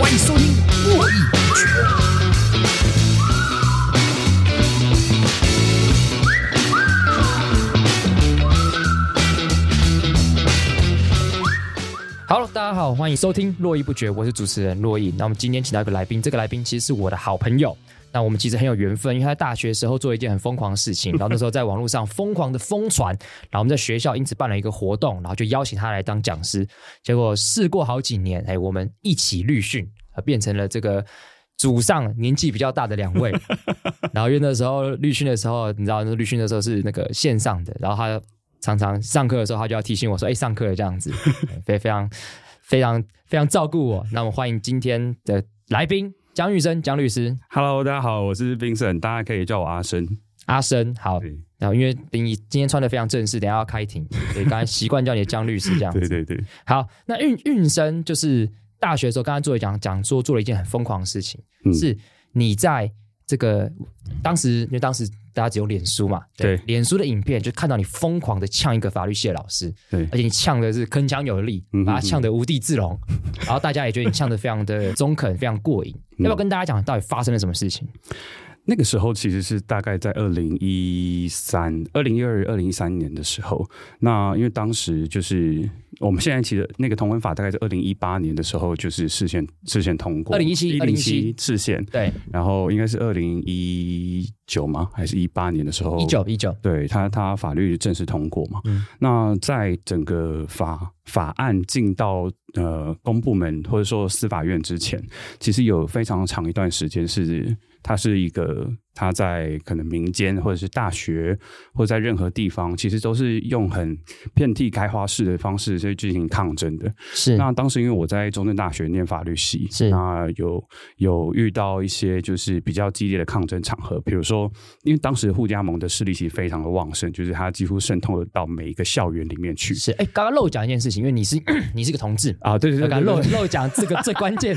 欢迎收听《络绎不绝》。Hello，大家好，欢迎收听《络绎不绝》，我是主持人珞亦。那我们今天请到一个来宾，这个来宾其实是我的好朋友。那我们其实很有缘分，因为他在大学时候做一件很疯狂的事情，然后那时候在网络上疯狂的疯传，然后我们在学校因此办了一个活动，然后就邀请他来当讲师。结果事过好几年，哎，我们一起律训，变成了这个祖上年纪比较大的两位。然后因为那时候律训的时候，你知道，那律训的时候是那个线上的，然后他常常上课的时候，他就要提醒我说：“哎，上课了这样子。”非非常非常非常照顾我。那我们欢迎今天的来宾。江玉生，江律师，Hello，大家好，我是 Vincent，大家可以叫我阿生。阿生，好。然后因为你今天穿的非常正式，等下要开庭，所以刚才习惯叫你江律师这样子。对对对。好，那运运生就是大学的时候，刚才作为讲讲说做了一件很疯狂的事情，嗯、是你在这个当时，因为当时。大家只有脸书嘛？对，对脸书的影片就看到你疯狂的呛一个法律系的老师，对，而且你呛的是铿锵有力，把他呛得无地自容，然后大家也觉得你呛得非常的中肯，非常过瘾。要不要跟大家讲到底发生了什么事情？那个时候其实是大概在二零一三、二零一二、二零一三年的时候。那因为当时就是我们现在其实那个同婚法大概是二零一八年的时候就是事先事先通过，二零一七、二零一七事先对，然后应该是二零一九吗？还是一八年的时候？一九一九，对他他法律正式通过嘛？嗯。那在整个法法案进到呃公部门或者说司法院之前，其实有非常长一段时间是。它是一个，他在可能民间或者是大学或者在任何地方，其实都是用很遍地开花式的方式去进行抗争的。是。那当时因为我在中正大学念法律系，是。那有有遇到一些就是比较激烈的抗争场合，比如说，因为当时护家盟的势力其实非常的旺盛，就是它几乎渗透到每一个校园里面去。是。哎，刚刚漏讲一件事情，因为你是 你是个同志啊，对对对，对，漏漏讲这个最关键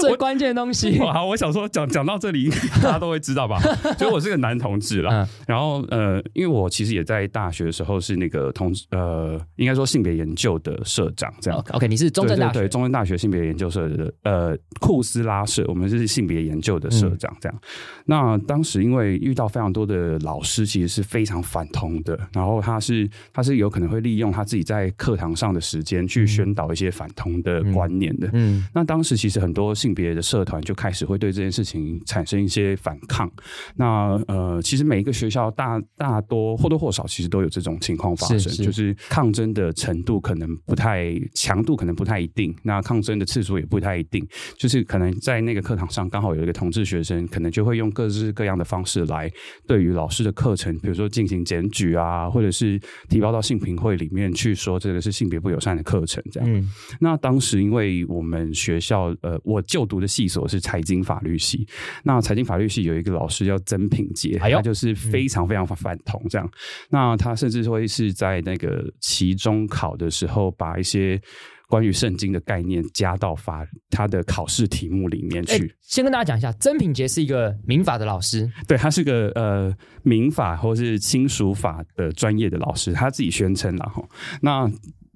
最关键的东西。好，我想说讲讲到这里。大家都会知道吧？所以我是个男同志啦。嗯、然后呃，因为我其实也在大学的时候是那个同呃，应该说性别研究的社长这样。OK，, 你是中正大学对，中正大学性别研究社的呃库斯拉社，我们是性别研究的社长这样。嗯、那当时因为遇到非常多的老师，其实是非常反同的。然后他是他是有可能会利用他自己在课堂上的时间去宣导一些反同的观念的。嗯，嗯那当时其实很多性别的社团就开始会对这件事情产生一些。反抗，那呃，其实每一个学校大大多或多或少，其实都有这种情况发生，是是就是抗争的程度可能不太强度，可能不太一定，那抗争的次数也不太一定，就是可能在那个课堂上刚好有一个同志学生，可能就会用各式各样的方式来对于老师的课程，比如说进行检举啊，或者是提报到性评会里面去说这个是性别不友善的课程这样。嗯，那当时因为我们学校呃，我就读的系所是财经法律系，那财经法律。律系有一个老师叫曾品杰，他就是非常非常反同这样。那他甚至会是在那个期中考的时候，把一些关于圣经的概念加到法他的考试题目里面去。先跟大家讲一下，曾品杰是一个民法的老师，对，他是个呃民法或是亲属法的专业的老师，他自己宣称了哈。那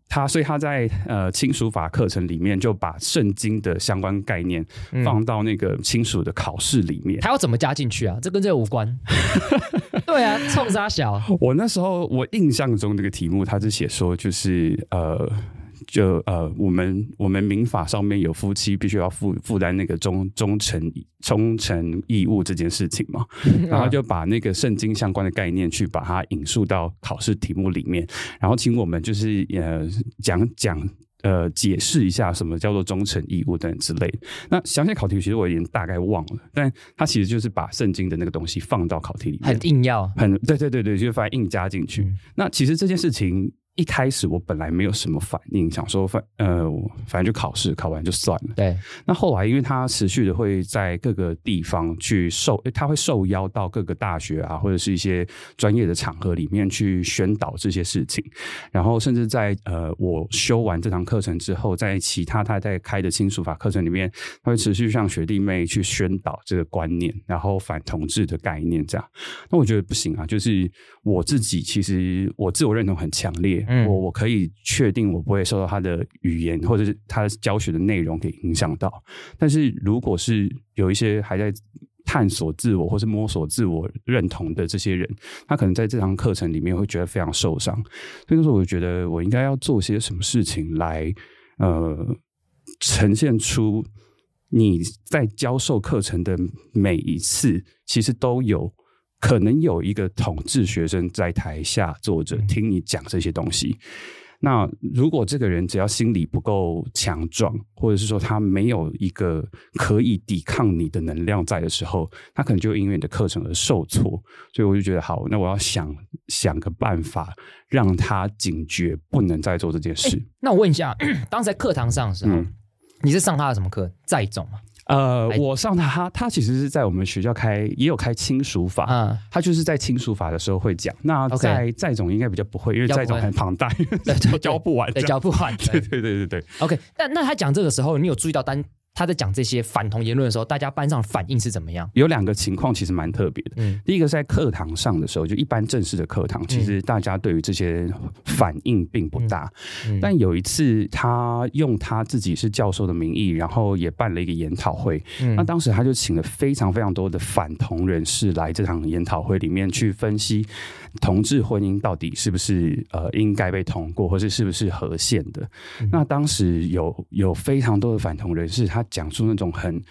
他所以他在呃亲属法课程里面就把圣经的相关概念放到那个亲属的考试里面，嗯，他要怎么加进去啊？这跟这个无关。对啊，冲沙小。我那时候我印象中这个题目，他是写说就是呃。就呃，我们我们民法上面有夫妻必须要负负担那个忠忠诚忠诚义务这件事情嘛，然后就把那个圣经相关的概念去把它引述到考试题目里面，然后请我们就是呃讲讲呃解释一下什么叫做忠诚义务等之类的。那详细考题其实我已经大概忘了，但他其实就是把圣经的那个东西放到考题里面，很硬要，很对对对对，就是反正硬加进去。嗯、那其实这件事情。一开始我本来没有什么反应，想说反呃，反正就考试考完就算了。对。那后来，因为他持续的会在各个地方去受，他会受邀到各个大学啊，或者是一些专业的场合里面去宣导这些事情。然后，甚至在呃，我修完这堂课程之后，在其他他在开的亲属法课程里面，他会持续向学弟妹去宣导这个观念，然后反同志的概念这样。那我觉得不行啊，就是我自己其实我自我认同很强烈。我我可以确定我不会受到他的语言或者是他教学的内容给影响到。但是如果是有一些还在探索自我或是摸索自我认同的这些人，他可能在这堂课程里面会觉得非常受伤。所以说，我觉得我应该要做些什么事情来，呃，呈现出你在教授课程的每一次，其实都有可能有一个统治学生在台下坐着听你讲这些东西。那如果这个人只要心理不够强壮，或者是说他没有一个可以抵抗你的能量在的时候，他可能就因为你的课程而受挫。所以我就觉得好，那我要想想个办法，让他警觉，不能再做这件事。欸、那我问一下，当时在课堂上的时候，嗯、你是上他的什么课？载种吗？呃，我上他，他他其实是在我们学校开，也有开亲属法，嗯，他就是在亲属法的时候会讲。那在在总应该比较不会，因为在总很庞大，对，教不完，教不完，对对对对对。OK，那那他讲这个时候，你有注意到单？他在讲这些反同言论的时候，大家班上反应是怎么样？有两个情况其实蛮特别的。嗯，第一个是在课堂上的时候，就一般正式的课堂，其实大家对于这些反应并不大。嗯嗯、但有一次，他用他自己是教授的名义，然后也办了一个研讨会。嗯、那当时他就请了非常非常多的反同人士来这场研讨会里面去分析同志婚姻到底是不是呃应该被通过，或是是不是合宪的。嗯、那当时有有非常多的反同人士，他讲出那种很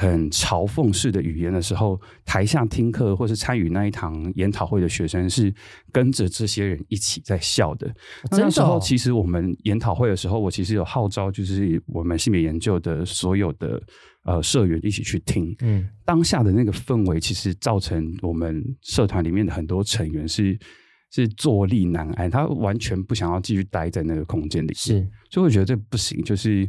很嘲讽式的语言的时候，台下听课或是参与那一堂研讨会的学生是跟着这些人一起在笑的。那，那时候，其实我们研讨会的时候，我其实有号召，就是我们性别研究的所有的呃社员一起去听。嗯，当下的那个氛围，其实造成我们社团里面的很多成员是是坐立难安，他完全不想要继续待在那个空间里。是，所以我觉得这不行，就是。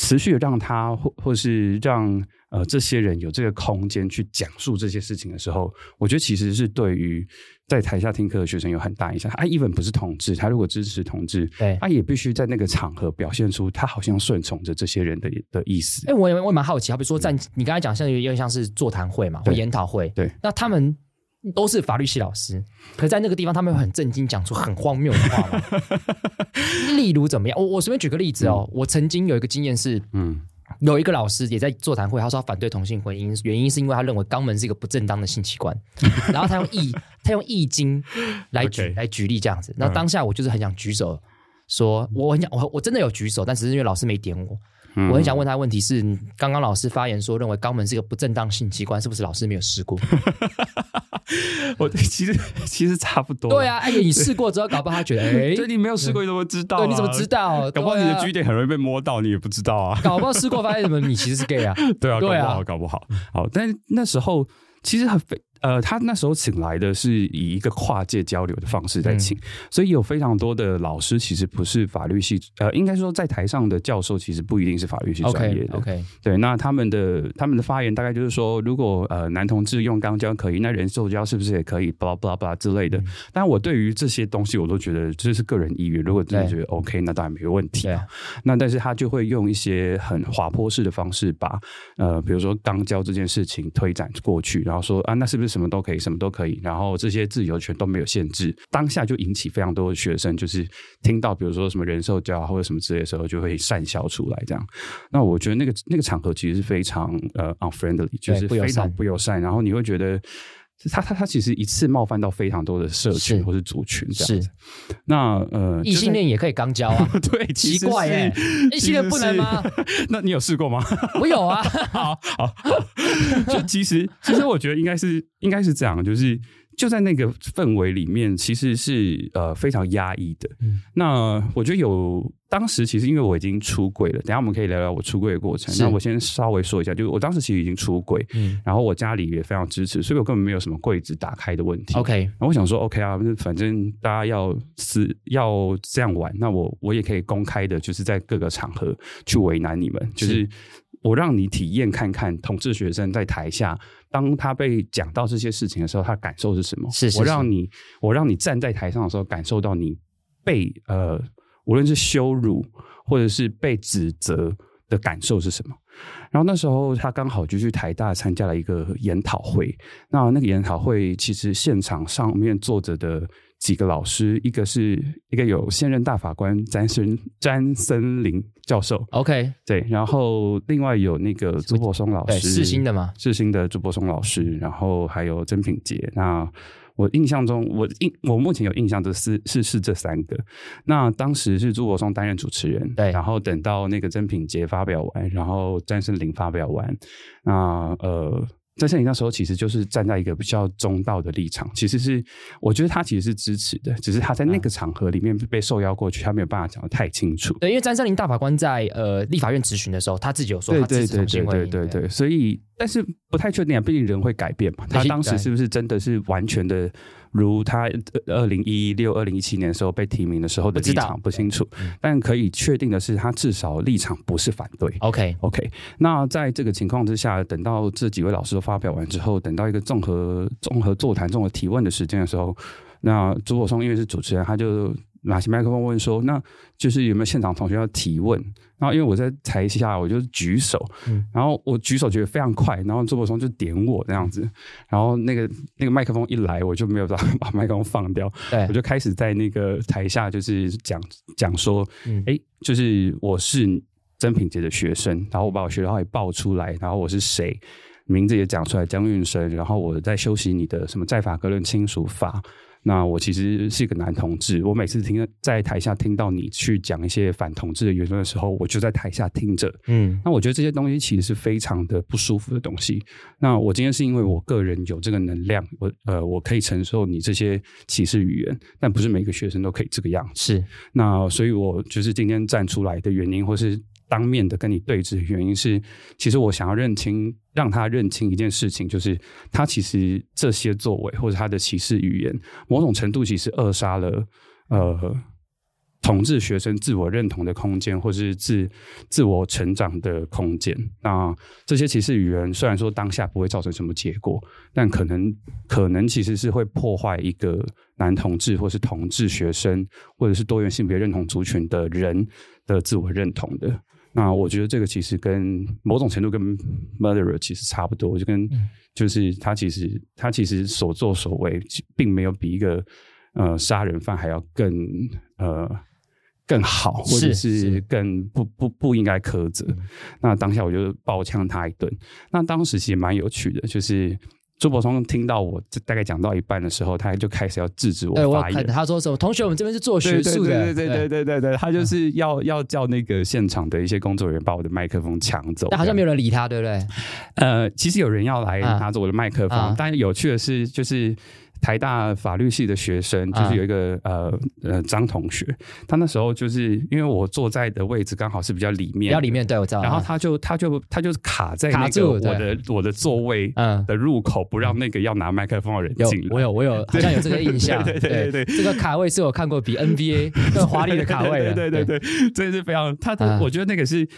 持续的让他或或是让呃这些人有这个空间去讲述这些事情的时候，我觉得其实是对于在台下听课的学生有很大影响。他 even 不是同志，他如果支持同志，对，他也必须在那个场合表现出他好像顺从着这些人的的意思。哎、欸，我也我也蛮好奇，好比说在你刚才讲，像有点像是座谈会嘛，或研讨会，对，那他们。都是法律系老师，可在那个地方，他们会很震惊，讲出很荒谬的话吗？例如怎么样？我我随便举个例子哦。嗯、我曾经有一个经验是，嗯，有一个老师也在座谈会，他说他反对同性婚姻，原因是因为他认为肛门是一个不正当的性器官，然后他用易他用易经来举.来举例这样子。那当下我就是很想举手，说我很想我我真的有举手，但只是因为老师没点我。我很想问他问题是，刚刚老师发言说认为肛门是一个不正当性器官，是不是老师没有试过？我其实其实差不多。对啊，哎，你试过之后，搞不好他觉得，哎，所以你没有试过，你怎么知道？对，你怎么知道？搞不好你的 G 点很容易被摸到，你也不知道啊。搞不好试过发现什么，你其实是 gay 啊？对啊，搞不好，搞不好。好，但是那时候其实很非。呃，他那时候请来的是以一个跨界交流的方式在请，嗯、所以有非常多的老师其实不是法律系，呃，应该说在台上的教授其实不一定是法律系专业的。OK，, okay 对，那他们的他们的发言大概就是说，如果呃男同志用肛交可以，那人兽交是不是也可以？巴拉巴拉巴拉之类的。嗯、但我对于这些东西，我都觉得这是个人意愿。如果真的觉得 OK，那当然没有问题。啊。那但是他就会用一些很滑坡式的方式把，把呃，比如说肛交这件事情推展过去，然后说啊，那是不是什么都可以，什么都。可以，然后这些自由权都没有限制，当下就引起非常多的学生，就是听到比如说什么人兽交或者什么之类的时候，就会善笑出来。这样，那我觉得那个那个场合其实是非常呃 unfriendly，就是非常不友善。然后你会觉得他他他其实一次冒犯到非常多的社群或是族群这样子。是，那呃，异性恋也可以肛交啊？对，奇怪哎，异性恋不能吗？那你有试过吗？我有啊。好好，就其实其实我觉得应该是。应该是这样，就是就在那个氛围里面，其实是呃非常压抑的。嗯、那我觉得有当时其实因为我已经出柜了，等下我们可以聊聊我出柜的过程。那我先稍微说一下，就是我当时其实已经出柜，嗯，然后我家里也非常支持，所以我根本没有什么柜子打开的问题。OK，然后我想说，OK 啊，反正大家要是要这样玩，那我我也可以公开的，就是在各个场合去为难你们，就是。我让你体验看看同志学生在台下，当他被讲到这些事情的时候，他感受是什么？是，是，是我让你，我让你站在台上的时候，感受到你被呃，无论是羞辱或者是被指责的感受是什么？然后那时候他刚好就去台大参加了一个研讨会，那那个研讨会其实现场上面坐着的几个老师，一个是一个有现任大法官詹森詹森林教授，OK，对，然后另外有那个朱柏松老师，是新的嘛，世新的朱柏松老师，然后还有曾品杰。那我印象中，我印我目前有印象的是是是这三个。那当时是朱柏松担任主持人，对，然后等到那个曾品杰发表完，然后詹森林发表完，那呃。在这里那时候，其实就是站在一个比较中道的立场，其实是我觉得他其实是支持的，只是他在那个场合里面被受邀过去，他没有办法讲得太清楚。对，因为詹森林大法官在呃立法院质询的时候，他自己有说他支持同性婚姻，对对对对对对，所以但是不太确定啊，毕竟人会改变嘛。他当时是不是真的是完全的？如他二零一六、二零一七年的时候被提名的时候的立场不清楚，但可以确定的是，他至少立场不是反对。OK OK，那在这个情况之下，等到这几位老师都发表完之后，等到一个综合综合座谈、综合提问的时间的时候，那朱柏松因为是主持人，他就。拿起麦克风问说：“那就是有没有现场同学要提问？”然后因为我在台下，我就举手，嗯、然后我举手觉得非常快，然后周柏松就点我这样子，然后那个那个麦克风一来，我就没有把 把麦克风放掉，对我就开始在那个台下就是讲讲说：“哎、嗯，就是我是曾品杰的学生，然后我把我学校也报出来，然后我是谁，名字也讲出来，江运生，然后我在修习你的什么在法格论亲属法。”那我其实是一个男同志，我每次听在台下听到你去讲一些反同志的言论的时候，我就在台下听着。嗯，那我觉得这些东西其实是非常的不舒服的东西。那我今天是因为我个人有这个能量，我呃我可以承受你这些歧视语言，但不是每个学生都可以这个样子。是，那所以我就是今天站出来的原因，或是。当面的跟你对峙的原因是，其实我想要认清，让他认清一件事情，就是他其实这些作为或者他的歧视语言，某种程度其实扼杀了呃同志学生自我认同的空间，或是自自我成长的空间。那这些歧视语言虽然说当下不会造成什么结果，但可能可能其实是会破坏一个男同志或是同志学生，或者是多元性别认同族群的人的自我认同的。那我觉得这个其实跟某种程度跟 murderer 其实差不多，就跟就是他其实他其实所作所为，并没有比一个呃杀人犯还要更呃更好，或者是更不不不应该苛责。那当下我就爆呛他一顿。那当时其实蛮有趣的，就是。朱柏松听到我这大概讲到一半的时候，他就开始要制止我发言。他说什么？同学，我们这边是做学术，对对对对对对对，他就是要要叫那个现场的一些工作人员把我的麦克风抢走。但好像没有人理他，对不对？呃，其实有人要来拿走我的麦克风，但有趣的是，就是。台大法律系的学生就是有一个、啊、呃呃张同学，他那时候就是因为我坐在的位置刚好是比较里面，比较里面，对，我知道。然后他就他就他就卡在那个我的我的座位的入口，不让那个要拿麦克风的人进来。我有我有好像有这个印象，对对对这个卡位是我看过比 NBA 更华丽的卡位 了，对对对，真的是非常他的，我觉得那个是。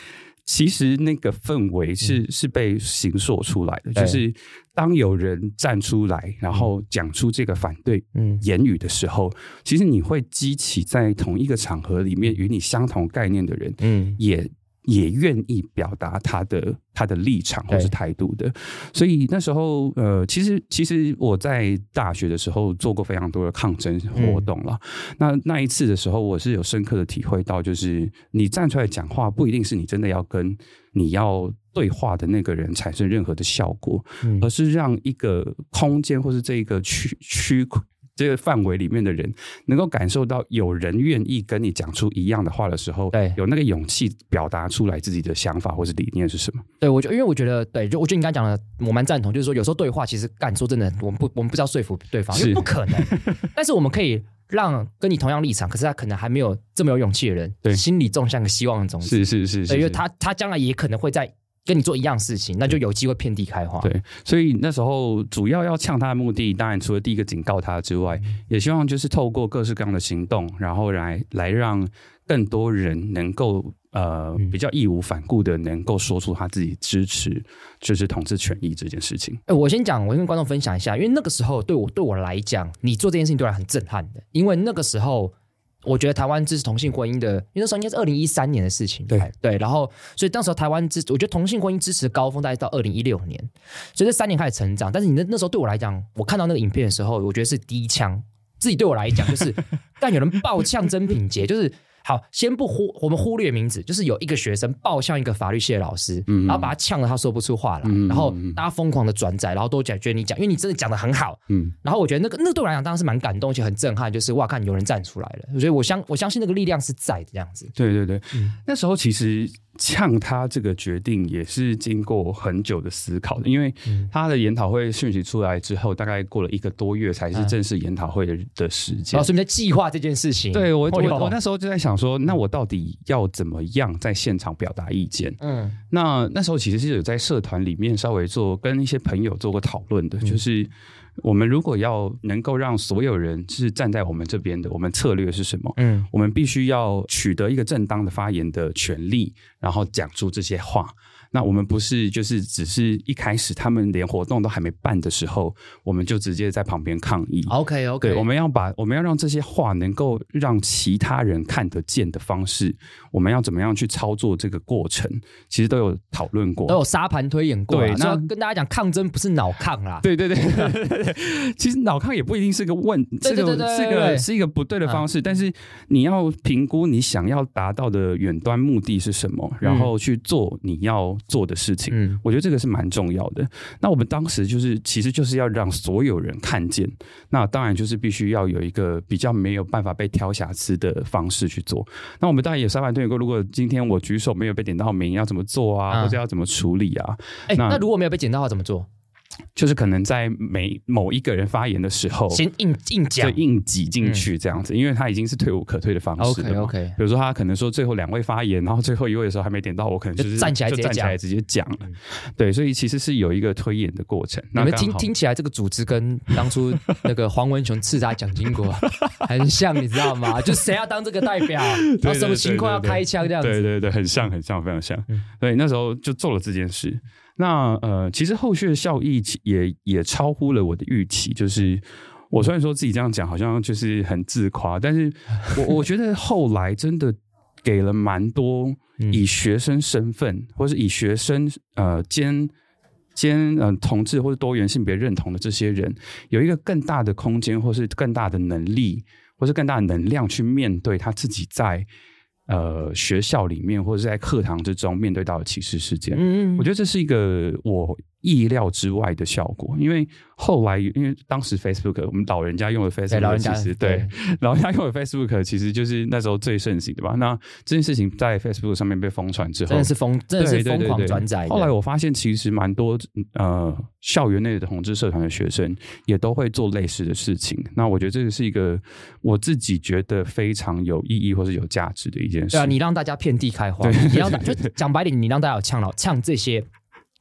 其实那个氛围是、嗯、是被形塑出来的，就是当有人站出来，然后讲出这个反对言语的时候，嗯、其实你会激起在同一个场合里面与你相同概念的人，嗯，也。也愿意表达他的他的立场或是态度的，所以那时候呃，其实其实我在大学的时候做过非常多的抗争活动了。嗯、那那一次的时候，我是有深刻的体会到，就是你站出来讲话，不一定是你真的要跟你要对话的那个人产生任何的效果，嗯、而是让一个空间或是这个区区。这个范围里面的人能够感受到有人愿意跟你讲出一样的话的时候，对，有那个勇气表达出来自己的想法或是理念是什么？对，我就，因为我觉得，对，就我觉得你刚才讲的，我蛮赞同，就是说，有时候对话其实干说真的，我们不，我们不知道说服对方，因为不可能。但是我们可以让跟你同样立场，可是他可能还没有这么有勇气的人，对，心里种下个希望的种子。是是是，是，因为他他将来也可能会在。跟你做一样事情，那就有机会遍地开花。对，所以那时候主要要呛他的目的，当然除了第一个警告他之外，也希望就是透过各式各样的行动，然后来来让更多人能够呃比较义无反顾的能够说出他自己支持就是同志权益这件事情。哎，我先讲，我跟观众分享一下，因为那个时候对我对我来讲，你做这件事情对我很震撼的，因为那个时候。我觉得台湾支持同性婚姻的，因为那时候应该是二零一三年的事情，对对，然后所以当时台湾支，我觉得同性婚姻支持的高峰大概到二零一六年，所以这三年开始成长。但是你那那时候对我来讲，我看到那个影片的时候，我觉得是第一枪，自己对我来讲就是，但有人爆呛真品杰，就是。好，先不忽我们忽略名字，就是有一个学生爆向一个法律系的老师，嗯、然后把他呛得他说不出话来，嗯、然后大家疯狂的转载，然后都讲觉得你讲，因为你真的讲的很好，嗯，然后我觉得那个那个对我来讲当然是蛮感动，而且很震撼，就是哇，看有人站出来了，所以我相我相信那个力量是在的这样子。对对对，嗯、那时候其实。呛他这个决定也是经过很久的思考的，因为他的研讨会讯息出来之后，大概过了一个多月才是正式研讨会的的时间。哦，所以你在计划这件事情？对我，我我那时候就在想说，那我到底要怎么样在现场表达意见？嗯，那那时候其实是有在社团里面稍微做跟一些朋友做过讨论的，就是。我们如果要能够让所有人是站在我们这边的，我们策略是什么？嗯，我们必须要取得一个正当的发言的权利，然后讲出这些话。那我们不是就是只是一开始他们连活动都还没办的时候，我们就直接在旁边抗议。OK OK，对，我们要把我们要让这些话能够让其他人看得见的方式，我们要怎么样去操作这个过程？其实都有讨论过，都有沙盘推演过。对，那跟大家讲，抗争不是脑抗啦。对对对，其实脑抗也不一定是个问，这个是个是一个不对的方式。但是你要评估你想要达到的远端目的是什么，然后去做你要。做的事情，嗯，我觉得这个是蛮重要的。那我们当时就是，其实就是要让所有人看见。那当然就是必须要有一个比较没有办法被挑瑕疵的方式去做。那我们当然也沙盘推演过，如果今天我举手没有被点到名，要怎么做啊？嗯、或者要怎么处理啊？哎、欸，那，那如果没有被点到的话，怎么做？就是可能在每某一个人发言的时候，先硬硬讲，就硬挤进去这样子，嗯、因为他已经是退无可退的方式了。OK OK。比如说他可能说最后两位发言，然后最后一位的时候还没点到，我可能就是站起来站起来直接讲了。嗯、对，所以其实是有一个推演的过程。你们听听起来这个组织跟当初那个黄文雄刺杀蒋经国 很像，你知道吗？就谁要当这个代表，然后什么情况要开枪这样子。对对对，很像很像，非常像。嗯、对，那时候就做了这件事。那呃，其实后续的效益也也超乎了我的预期。就是我虽然说自己这样讲，好像就是很自夸，但是我我觉得后来真的给了蛮多以学生身份，嗯、或是以学生呃兼兼呃同志或者多元性别认同的这些人，有一个更大的空间，或是更大的能力，或是更大的能量去面对他自己在。呃，学校里面或者是在课堂之中面对到的歧视事件，嗯，我觉得这是一个我意料之外的效果，因为后来因为当时 Facebook 我们老人家用的 Facebook 其实对 老人家用的 Facebook 其实就是那时候最盛行的吧。那这件事情在 Facebook 上面被疯传之后，真的是疯，真的是疯狂转载。后来我发现其实蛮多呃校园内的同志社团的学生也都会做类似的事情。那我觉得这个是一个我自己觉得非常有意义或是有价值的一件事。对啊，你让大家遍地开花，你要就讲白点，你让大家有呛到呛这些。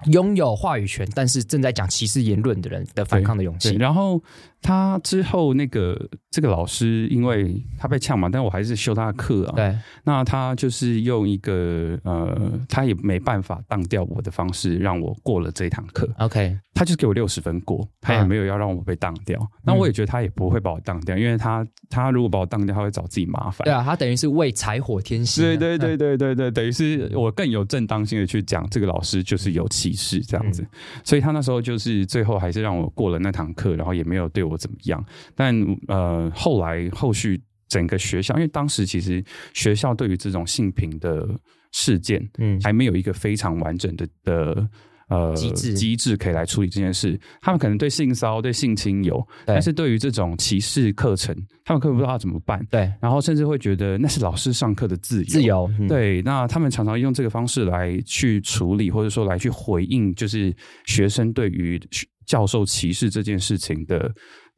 拥有话语权，但是正在讲歧视言论的人的反抗的勇气。然后他之后那个这个老师，因为他被呛嘛，但我还是修他的课啊。对，那他就是用一个呃，他也没办法当掉我的方式，让我过了这一堂课。OK，他就给我六十分过，他也没有要让我被当掉。啊、那我也觉得他也不会把我当掉，因为他他如果把我当掉，他会找自己麻烦。对啊，他等于是为柴火添薪。对对对对对对，等于是我更有正当性的去讲这个老师就是有歧视这样子，嗯、所以他那时候就是最后还是让我过了那堂课，然后也没有对我怎么样。但呃，后来后续整个学校，因为当时其实学校对于这种性平的事件，嗯，还没有一个非常完整的的。呃，机制机制可以来处理这件事。他们可能对性骚对性侵有，但是对于这种歧视课程，他们可能不知道怎么办。对，然后甚至会觉得那是老师上课的自由。自由，嗯、对。那他们常常用这个方式来去处理，或者说来去回应，就是学生对于教授歧视这件事情的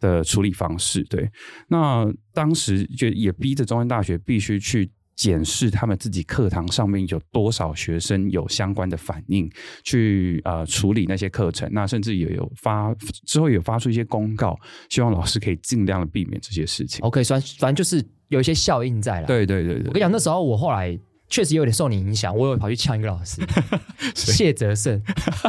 的处理方式。对。那当时就也逼着中山大学必须去。检视他们自己课堂上面有多少学生有相关的反应，去呃处理那些课程，那甚至也有发之后有发出一些公告，希望老师可以尽量的避免这些事情。OK，反反正就是有一些效应在了。对对对对，我跟你讲，那时候我后来确实有点受你影响，我有跑去呛一个老师，谢哲胜。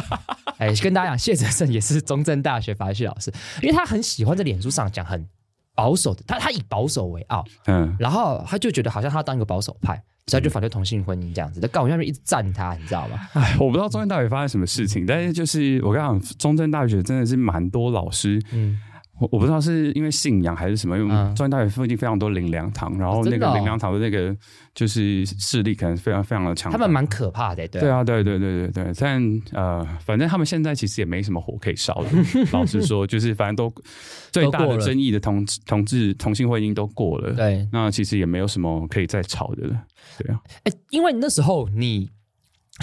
哎，跟大家讲，谢哲胜也是中正大学法律系老师，因为他很喜欢在脸书上讲很。保守的他，他以保守为傲，嗯，然后他就觉得好像他当一个保守派，所以他就反对同性婚姻这样子。在杠下面一直赞他，你知道吗？哎，我不知道中正大学发生什么事情，但是就是我跟你讲，中正大学真的是蛮多老师，嗯，我我不知道是因为信仰还是什么，因为中央大学附近非常多灵粮堂，然后那个灵粮堂的那个就是势力可能非常非常的强，他们蛮可怕的，对。对啊，对对对对对，但呃，反正他们现在其实也没什么火可以烧了，老实说，就是反正都最大的争议的同同志同性婚姻都过了，对，那其实也没有什么可以再吵的了，对啊，哎，因为那时候你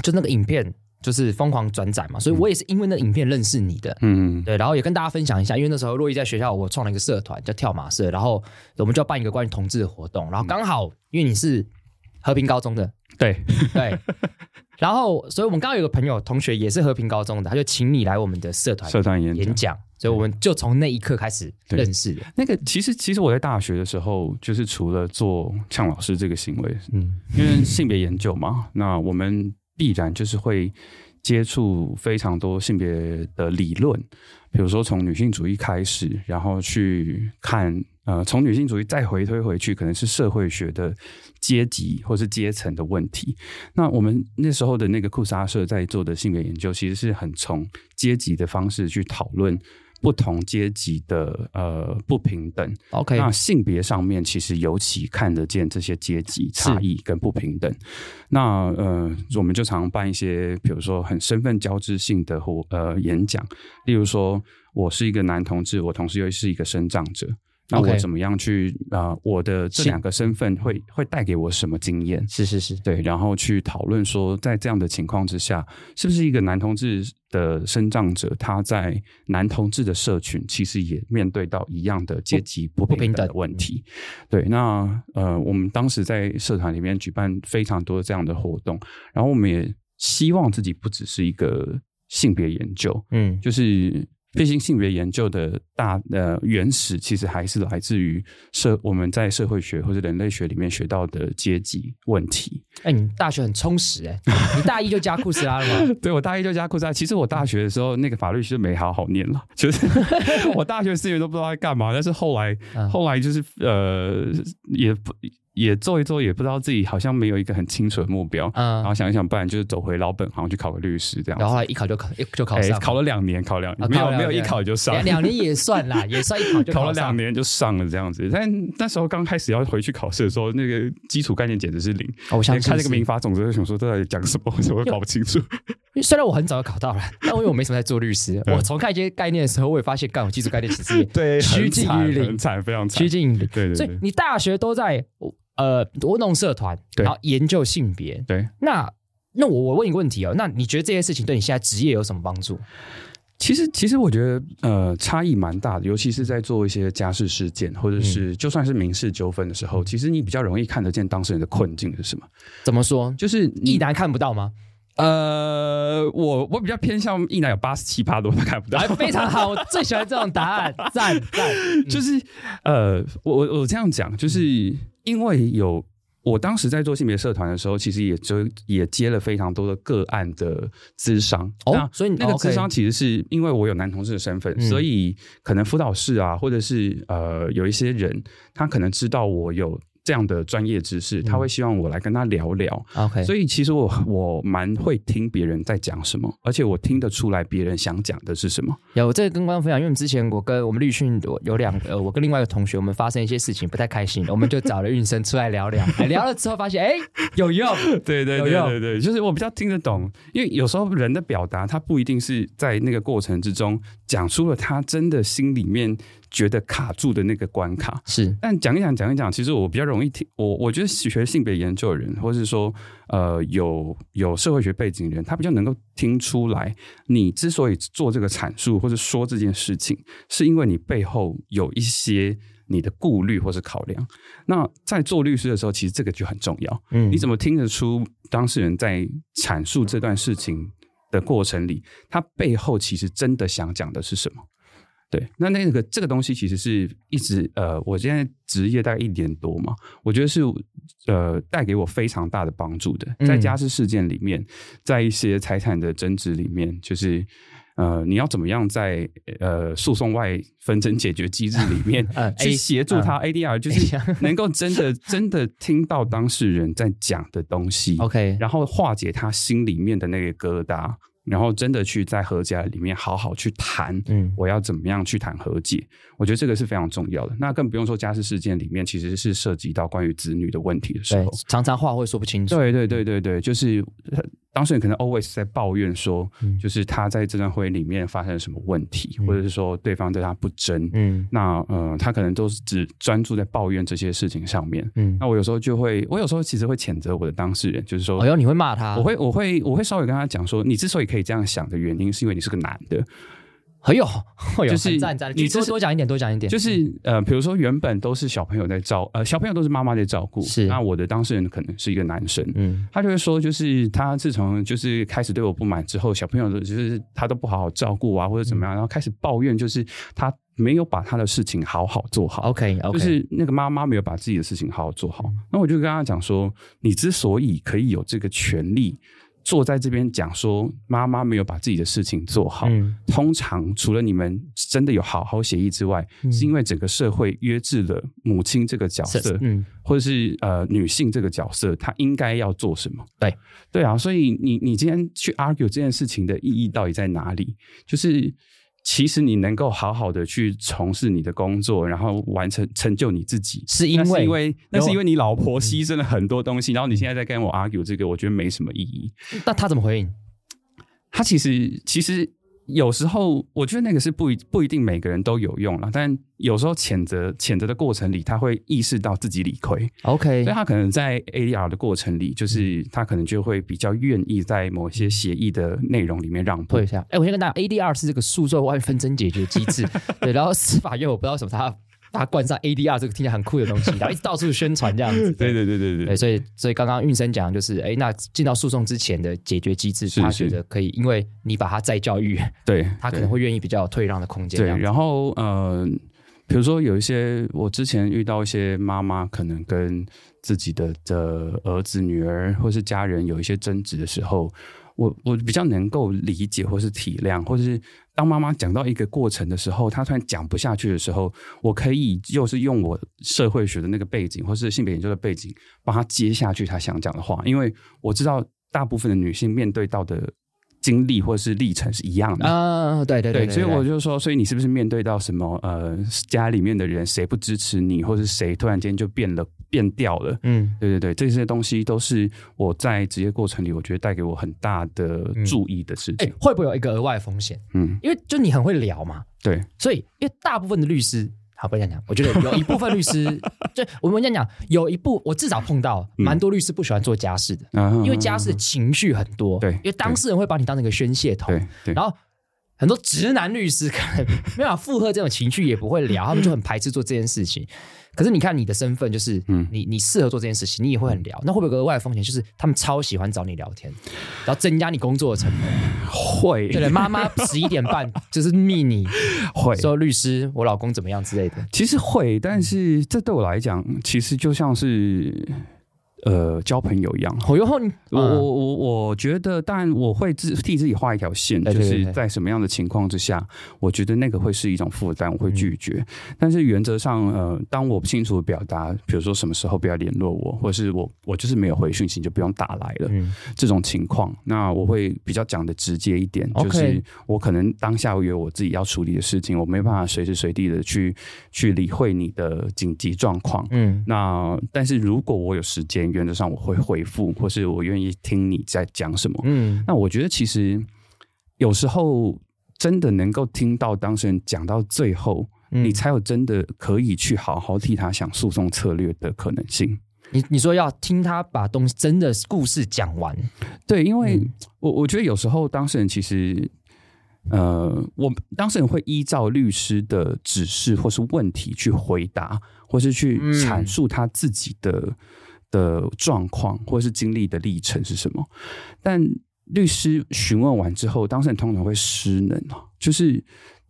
就那个影片。就是疯狂转载嘛，所以我也是因为那影片认识你的，嗯，对，然后也跟大家分享一下，因为那时候洛伊在学校，我创了一个社团叫跳马社，然后我们就要办一个关于同志的活动，然后刚好因为你是和平高中的，对。对，然后所以我们刚刚有个朋友同学也是和平高中的，他就请你来我们的社团社团演演讲，所以我们就从那一刻开始认识的。那个其实其实我在大学的时候，就是除了做呛老师这个行为，嗯，因为性别研究嘛，那我们。必然就是会接触非常多性别的理论，比如说从女性主义开始，然后去看呃，从女性主义再回推回去，可能是社会学的阶级或是阶层的问题。那我们那时候的那个酷杀社在做的性别研究，其实是很从阶级的方式去讨论。不同阶级的呃不平等，OK，那性别上面其实尤其看得见这些阶级差异跟不平等。那呃，我们就常办一些，比如说很身份交织性的活呃演讲，例如说我是一个男同志，我同时又是一个生长者。那我怎么样去啊、呃？我的这两个身份会会带给我什么经验？是是是，对，然后去讨论说，在这样的情况之下，是不是一个男同志的身障者，他在男同志的社群，其实也面对到一样的阶级不平等的问题？对，那呃，我们当时在社团里面举办非常多这样的活动，然后我们也希望自己不只是一个性别研究，嗯，就是。毕竟性别研究的大呃原始，其实还是来自于社我们在社会学或者人类学里面学到的阶级问题。哎、欸，你大学很充实哎、欸，你大一就加库斯拉了吗？对，我大一就加库斯拉。其实我大学的时候那个法律系没好好念了，就是 我大学四年都不知道在干嘛。但是后来、嗯、后来就是呃也不。也做一做，也不知道自己好像没有一个很清楚的目标，嗯，然后想一想，不然就是走回老本行去考个律师这样。然后后来一考就考，就考上，欸、考了两年，考两年，没有没有一考就上，两年也算啦，也算一考就考，考了两年就上了这样子。但那时候刚开始要回去考试的时候，那个基础概念简直是零。哦、我想看那个民法总则，想说都在讲什么，我怎么搞不清楚？虽然我很早就考到了，但因为我没什么在做律师，我重看一些概念的时候，我也发现，干我基础概念其实 对趋近于零，很惨，非常惨，趋近于零。对，对对。所以你大学都在。呃，活动社团，然后研究性别，对。那那我我问一个问题哦，那你觉得这些事情对你现在职业有什么帮助？其实其实我觉得呃差异蛮大的，尤其是在做一些家事事件，或者是就算是民事纠纷的时候，嗯，其实你比较容易看得见当事人的困境是什么。怎么说？就是一男看不到吗？呃，我我比较偏向一男有八十七八多都看不到，非常好，我最喜欢这种答案，赞赞。就是呃，我我我这样讲，就是因为有我当时在做性别社团的时候，其实也就也接了非常多的个案的咨商哦，所以那个咨商其实是因为我有男同志的身份，嗯，所以可能辅导室啊，或者是呃有一些人，他可能知道我有。这样的专业知识，他会希望我来跟他聊聊。OK，所以其实我我蛮会听别人在讲什么，而且我听得出来别人想讲的是什么。有这个跟观众分享，因为之前我跟我们律训有两个，我跟另外一个同学，我们发生一些事情不太开心，我们就找了运生出来聊聊。聊了之后发现，哎，有用。对对对对对，就是我比较听得懂，因为有时候人的表达，他不一定是在那个过程之中讲出了他真的心里面。觉得卡住的那个关卡是，但讲一讲讲一讲，其实我比较容易听。我我觉得学性别研究的人，或是说呃有有社会学背景的人，他比较能够听出来，你之所以做这个阐述或者说这件事情，是因为你背后有一些你的顾虑或是考量。那在做律师的时候，其实这个就很重要。嗯，你怎么听得出当事人在阐述这段事情的过程里，他背后其实真的想讲的是什么？对，那那个这个东西其实是一直呃，我现在职业大概一年多嘛，我觉得是呃带给我非常大的帮助的。在家事事件里面，在一些财产的争执里面，就是呃你要怎么样在呃诉讼外纷争解决机制里 面去协助他 ADR，就是能够真的真的听到当事人在讲的东西，OK，然后化解他心里面的那个疙瘩。然后真的去在和解里面好好去谈，嗯，我要怎么样去谈和解？我觉得这个是非常重要的。那更不用说家事事件里面其实是涉及到关于子女的问题的时候，常常话会说不清楚。对对对对对，就是当事人可能 always 在抱怨说，就是他在这段婚姻里面发生了什么问题，嗯、或者是说对方对他不真，嗯，那呃，他可能都是只专注在抱怨这些事情上面，嗯，那我有时候就会，我有时候其实会谴责我的当事人，就是说，哎呦，你会骂他？我会我会我会稍微跟他讲说，你之所以可以这样想的原因，是因为你是个男的。很有，就是你多多讲一点，多讲一点。就是呃，比如说原本都是小朋友在照，呃，小朋友都是妈妈在照顾。是，那我的当事人可能是一个男生，嗯，他就会说，就是他自从就是开始对我不满之后，小朋友的就是他都不好好照顾啊，或者怎么样，然后开始抱怨，就是他没有把他的事情好好做好。OK，OK，就是那个妈妈没有把自己的事情好好做好。那我就跟他讲说，你之所以可以有这个权利。坐在这边讲说妈妈没有把自己的事情做好，嗯、通常除了你们真的有好好协议之外，嗯、是因为整个社会约制了母亲这个角色，嗯、或者是呃女性这个角色，她应该要做什么？对对啊，所以你你今天去 argue 这件事情的意义到底在哪里？就是。其实你能够好好的去从事你的工作，然后完成成就你自己，是因为那是因为那是因为你老婆牺牲了很多东西，然后你现在在跟我 argue 这个，我觉得没什么意义。那他怎么回应？他其实其实。有时候我觉得那个是不一不一定每个人都有用了，但有时候谴责谴责的过程里，他会意识到自己理亏。OK，所以他可能在 ADR 的过程里，就是他可能就会比较愿意在某些协议的内容里面让步一下。哎，我先跟大家，ADR 是这个诉讼外纷争解决机制，对，然后司法院我不知道什么他。把它冠上 ADR 这个听起来很酷的东西，然后一直到处宣传这样子。对对对对对，对。所以所以刚刚运生讲就是，哎，那进到诉讼之前的解决机制，是是他觉得可以，因为你把他再教育，对，他可能会愿意比较有退让的空间。对，然后呃，比如说有一些我之前遇到一些妈妈，可能跟自己的的儿子、女儿或是家人有一些争执的时候。我我比较能够理解，或是体谅，或者是当妈妈讲到一个过程的时候，她突然讲不下去的时候，我可以又是用我社会学的那个背景，或是性别研究的背景，帮她接下去她想讲的话，因为我知道大部分的女性面对到的。经历或是历程是一样的啊，对对对，对，所以我就说，所以你是不是面对到什么呃，家里面的人谁不支持你，或是谁突然间就变了变掉了？嗯，对对对，这些东西都是我在职业过程里，我觉得带给我很大的注意的事情。哎，会不会有一个额外风险？嗯，因为就你很会聊嘛，对，所以因为大部分的律师。好，不要讲讲。我觉得有一部分律师，就我们讲讲，有一部我至少碰到蛮多律师不喜欢做家事的，嗯、因为家事情绪很多。对，因为当事人会把你当成一个宣泄筒。对，然后很多直男律师可能 没办法负荷这种情绪，也不会聊，他们就很排斥做这件事情。可是你看你的身份，就是你你适合做这件事情，你也会很聊。那会不会有额外的风险？就是他们超喜欢找你聊天，然后增加你工作的成本。会，对的。妈妈十一点半 就是密你，会说律师，我老公怎么样之类的。其实会，但是这对我来讲，其实就像是。呃，交朋友一样。我我我我觉得，但我会自替自己画一条线，就是在什么样的情况之下，我觉得那个会是一种负担，我会拒绝。但是原则上，呃，当我不清楚的表达，比如说什么时候不要联络我，或者是我我就是没有回讯息，就不用打来了。这种情况，那我会比较讲的直接一点，就是我可能当下有我自己要处理的事情，我没办法随时随地的去去理会你的紧急状况。嗯，那但是如果我有时间。原则上我会回复，或是我愿意听你在讲什么。嗯，那我觉得其实有时候真的能够听到当事人讲到最后，嗯、你才有真的可以去好好替他想诉讼策略的可能性。你你说要听他把东西真的故事讲完，对，因为我我觉得有时候当事人其实。呃，我当事人会依照律师的指示或是问题去回答，或是去阐述他自己的、嗯、的状况，或是经历的历程是什么。但律师询问完之后，当事人通常会失能，就是。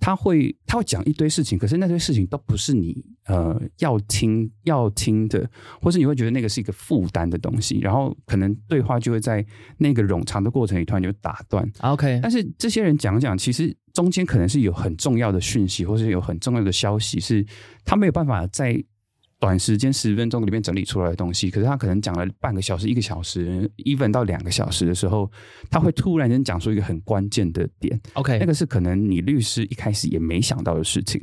他会他会讲一堆事情，可是那堆事情都不是你呃要听要听的，或是你会觉得那个是一个负担的东西，然后可能对话就会在那个冗长的过程里突然就打断。OK，但是这些人讲讲，其实中间可能是有很重要的讯息，或是有很重要的消息，是他没有办法在短时间十分钟里面整理出来的东西，可是他可能讲了半个小时、一个小时，even 到两个小时的时候，他会突然间讲出一个很关键的点。OK，那个是可能你律师一开始也没想到的事情，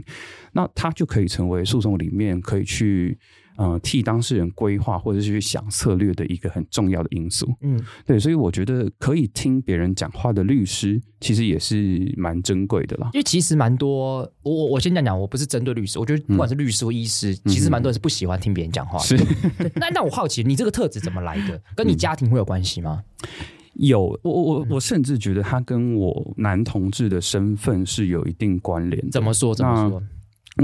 那他就可以成为诉讼里面可以去。呃，替当事人规划或者是去想策略的一个很重要的因素。嗯，对，所以我觉得可以听别人讲话的律师，其实也是蛮珍贵的啦。因为其实蛮多，我我我先讲讲，我不是针对律师，我觉得不管是律师或医师，嗯、其实蛮多人是不喜欢听别人讲话的。是，那那我好奇，你这个特质怎么来的？跟你家庭会有关系吗？嗯、有，我我我甚至觉得他跟我男同志的身份是有一定关联。怎么说？怎么说？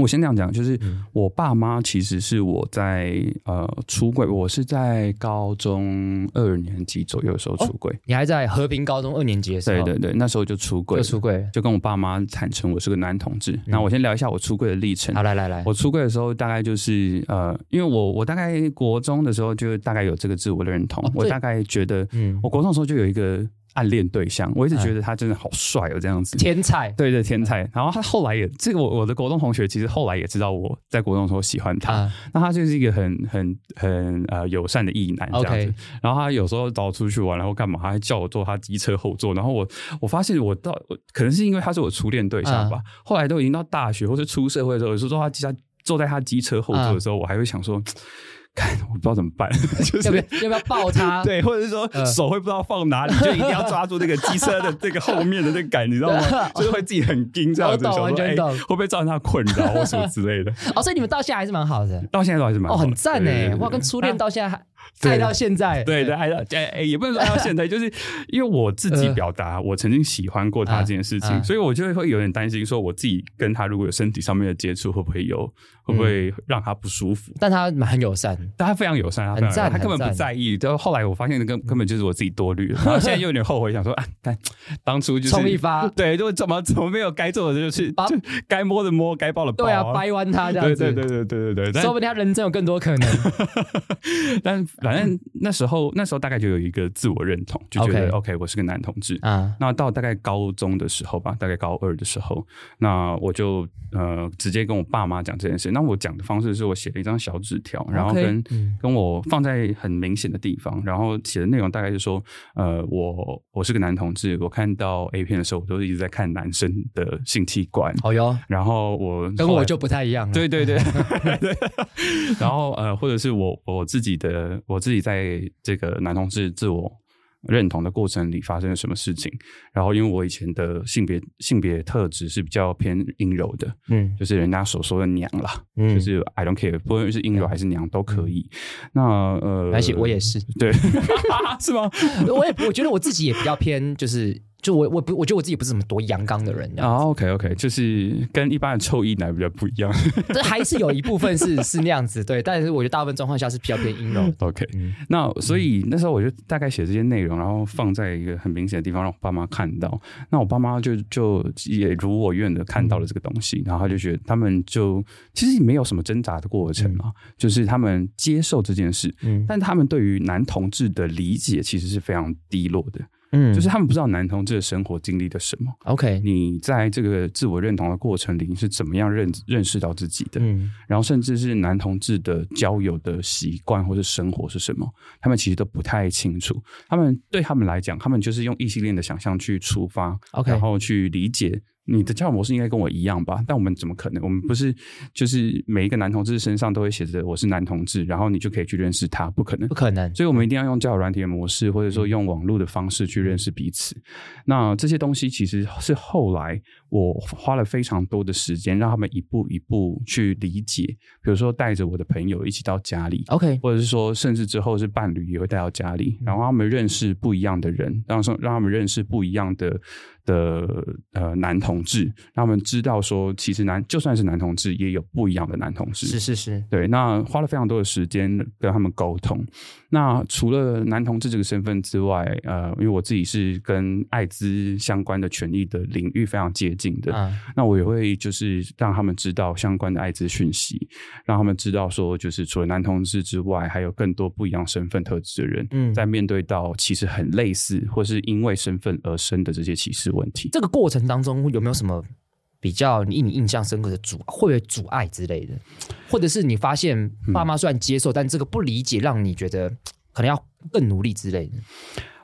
我先这样讲，就是我爸妈其实是我在呃出柜，我是在高中二年级左右的时候出柜。哦，你还在和平高中二年级的时候？对对对，那时候就出柜，就出柜，就跟我爸妈坦诚我是个男同志。那我先聊一下我出柜的历程。好，来来来，我出柜的时候大概就是呃，因为我我大概国中的时候就大概有这个自我的认同，哦，我大概觉得，嗯，我国中的时候就有一个。暗恋对象，我一直觉得他真的好帅哦，这样子。天才，对对，天才。然后他后来也，这个我我的国中同学其实后来也知道我在国中的时候喜欢他。啊、那他就是一个很很很呃友善的异男这样子。然后他有时候找我出去玩，然后干嘛，他还叫我坐他机车后座。然后我我发现我到可能是因为他是我初恋对象吧。啊、后来都已经到大学或是出社会的时候，有时候坐他机坐在他机车后座的时候，啊、我还会想说。看，我不知道怎么办，就是要不要要不要抱他？对，或者是说手会不知道放哪里，就一定要抓住那个机车的这个后面的那个杆，你知道吗？就是会自己很惊这样子，完全懂，会不会造成他困扰或什么之类的？哦，所以你们到现在还是蛮好的，到现在都还是蛮好的，哦，很赞呢。哇，跟初恋到现在还。爱到现在，对对，爱到哎也不能说爱到现在，就是因为我自己表达，我曾经喜欢过他这件事情，所以我就会有点担心，说我自己跟他如果有身体上面的接触，会不会有，会不会让他不舒服？但他蛮友善，但他非常友善，他很赞，他根本不在意。然后后来我发现，根根本就是我自己多虑了，然后现在又有点后悔，想说啊，但当初就是冲一发，对，就怎么怎么没有该做的就去就该摸的摸，该抱的抱，对啊，掰弯他这样子，对对对对对对对，说不定他人生有更多可能。但反正那时候。那时候大概就有一个自我认同，就觉得 OK，, okay 我是个男同志啊。那到大概高中的时候吧，大概高二的时候，那我就呃直接跟我爸妈讲这件事。那我讲的方式是我写了一张小纸条，然后跟跟我放在很明显的地方，然后写的内容大概是说，呃，我我是个男同志，我看到 A 片的时候，我都一直在看男生的性器官。好哟、哦，然后我跟我就不太一样对对，对。然后呃，或者是我我自己的我自己在。这个男同志自我认同的过程里发生了什么事情？然后，因为我以前的性别性别特质是比较偏阴柔的，嗯，就是人家所说的娘啦，嗯，就是 I don't care，不论是阴柔还是娘都可以。嗯、那呃，而且我也是，对，是吗？我也我觉得我自己也比较偏，就是。就我我不我觉得我自己不是什么多阳刚的人啊。OK OK，就是跟一般的臭异男比较不一样。这还是有一部分是是那样子，对。但是我觉得大部分状况下是比较偏阴柔。OK，那所以那时候我就大概写这些内容，然后放在一个很明显的地方，让我爸妈看到。那我爸妈就就也如我愿的看到了这个东西，然后他就觉得他们就其实也没有什么挣扎的过程嘛，就是他们接受这件事。嗯，但他们对于男同志的理解其实是非常低落的。嗯，就是他们不知道男同志的生活经历了什么。OK，你在这个自我认同的过程里，你是怎么样认认识到自己的？嗯，然后甚至是男同志的交友的习惯或者生活是什么，他们其实都不太清楚。他们对他们来讲，他们就是用异性恋的想象去出发，OK，然后去理解。你的交友模式应该跟我一样吧？但我们怎么可能？我们不是就是每一个男同志身上都会写着我是男同志，然后你就可以去认识他？不可能，不可能。所以我们一定要用交友软体的模式，或者说用网络的方式去认识彼此。那这些东西其实是后来我花了非常多的时间，让他们一步一步去理解。比如说带着我的朋友一起到家里，OK，或者是说甚至之后是伴侣也会带到家里，然后他们认识不一样的人，让让他们认识不一样的。的呃男同志，让他们知道说，其实男就算是男同志，也有不一样的男同志。是是是，对。那花了非常多的时间跟他们沟通。那除了男同志这个身份之外，呃，因为我自己是跟艾滋相关的权益的领域非常接近的，嗯、那我也会就是让他们知道相关的艾滋讯息，让他们知道说，就是除了男同志之外，还有更多不一样身份特质的人，嗯，在面对到其实很类似或是因为身份而生的这些歧视问题。这个过程当中有没有什么？比较你印你印象深刻的阻会不会阻碍之类的，或者是你发现爸妈虽然接受，嗯、但这个不理解让你觉得可能要更努力之类的。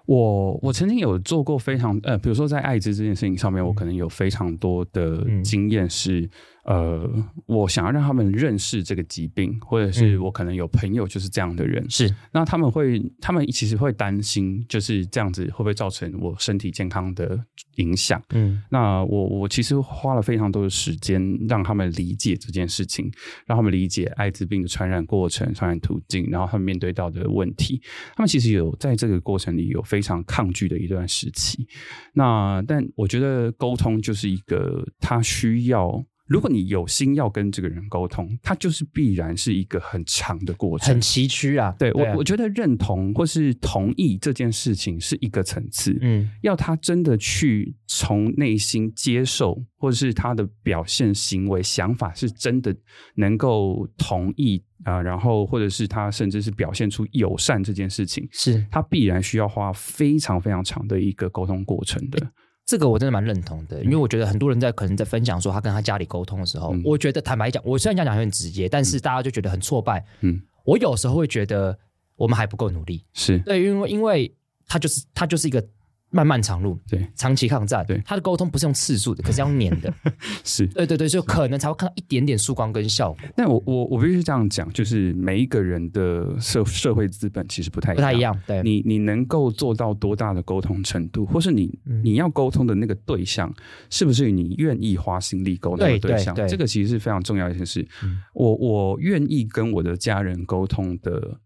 我我曾经有做过非常呃，比如说在艾滋这件事情上面，我可能有非常多的经验是。呃，我想要让他们认识这个疾病，或者是我可能有朋友就是这样的人，是、嗯、那他们会，他们其实会担心，就是这样子会不会造成我身体健康的影响？嗯，那我我其实花了非常多的时间让他们理解这件事情，让他们理解艾滋病的传染过程、传染途径，然后他们面对到的问题，他们其实有在这个过程里有非常抗拒的一段时期。那但我觉得沟通就是一个他需要。如果你有心要跟这个人沟通，他就是必然是一个很长的过程，很崎岖啊。对，我，我觉得认同或是同意这件事情是一个层次，嗯，要他真的去从内心接受，或者是他的表现、行为、想法是真的能够同意啊，呃，然后或者是他甚至是表现出友善这件事情，是他必然需要花非常非常长的一个沟通过程的。这个我真的蛮认同的，因为我觉得很多人在可能在分享说他跟他家里沟通的时候，嗯、我觉得坦白讲，我虽然讲讲很直接，但是大家就觉得很挫败。嗯，我有时候会觉得我们还不够努力，是对，因为因为他就是他就是一个。漫漫长路，对，长期抗战，对，他的沟通不是用次数的，可是要黏的，是对对对，就可能才会看到一点点曙光跟效果。那我我我必须这样讲，就是每一个人的社社会资本其实不太一样，不太一样。对，你你能够做到多大的沟通程度，或是你你要沟通的那个对象，是不是你愿意花心力沟通的对象？这个其实是非常重要的一件事。我我愿意跟我的家人沟通的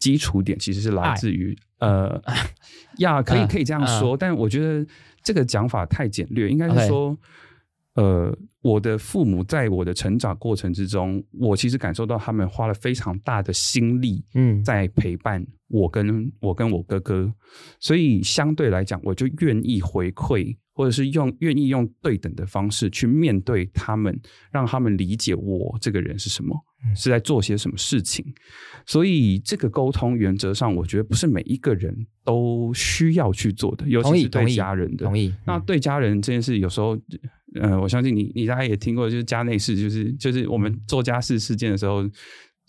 基础点，其实是来自于。呃，呀，可以可以这样说，uh, uh, 但我觉得这个讲法太简略，应该是说，okay. 呃，我的父母在我的成长过程之中，我其实感受到他们花了非常大的心力，嗯，在陪伴我跟、嗯、我跟我哥哥，所以相对来讲，我就愿意回馈，或者是用愿意用对等的方式去面对他们，让他们理解我这个人是什么。是在做些什么事情，所以这个沟通原则上，我觉得不是每一个人都需要去做的，尤其是对家人的。同意。同意。那对家人这件事，有时候，呃，我相信你，你大概也听过，就是家内事，就是就是我们做家事事件的时候。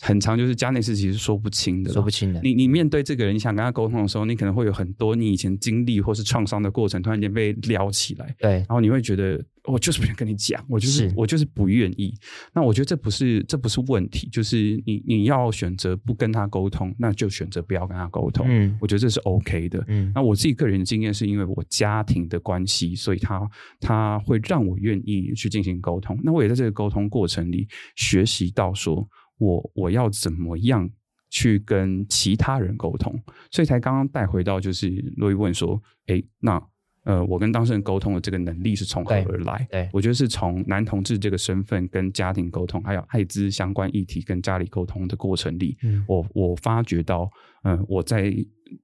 很长，就是家内事其实说不清的，说不清的。你你面对这个人，你想跟他沟通的时候，你可能会有很多你以前经历或是创伤的过程，突然间被撩起来。对，然后你会觉得，我就是不想跟你讲，我就是，是我就是不愿意。那我觉得这不是这不是问题，就是你你要选择不跟他沟通，那就选择不要跟他沟通。嗯，我觉得这是 OK 的。嗯，那我自己个人的经验是因为我家庭的关系，所以他他会让我愿意去进行沟通。那我也在这个沟通过程里学习到说。我我要怎么样去跟其他人沟通？所以才刚刚带回到，就是洛伊问说，哎，那呃，我跟当事人沟通的这个能力是从何而来？对，对我觉得是从男同志这个身份跟家庭沟通，还有艾滋相关议题跟家里沟通的过程里，嗯、我我发觉到，嗯、呃，我在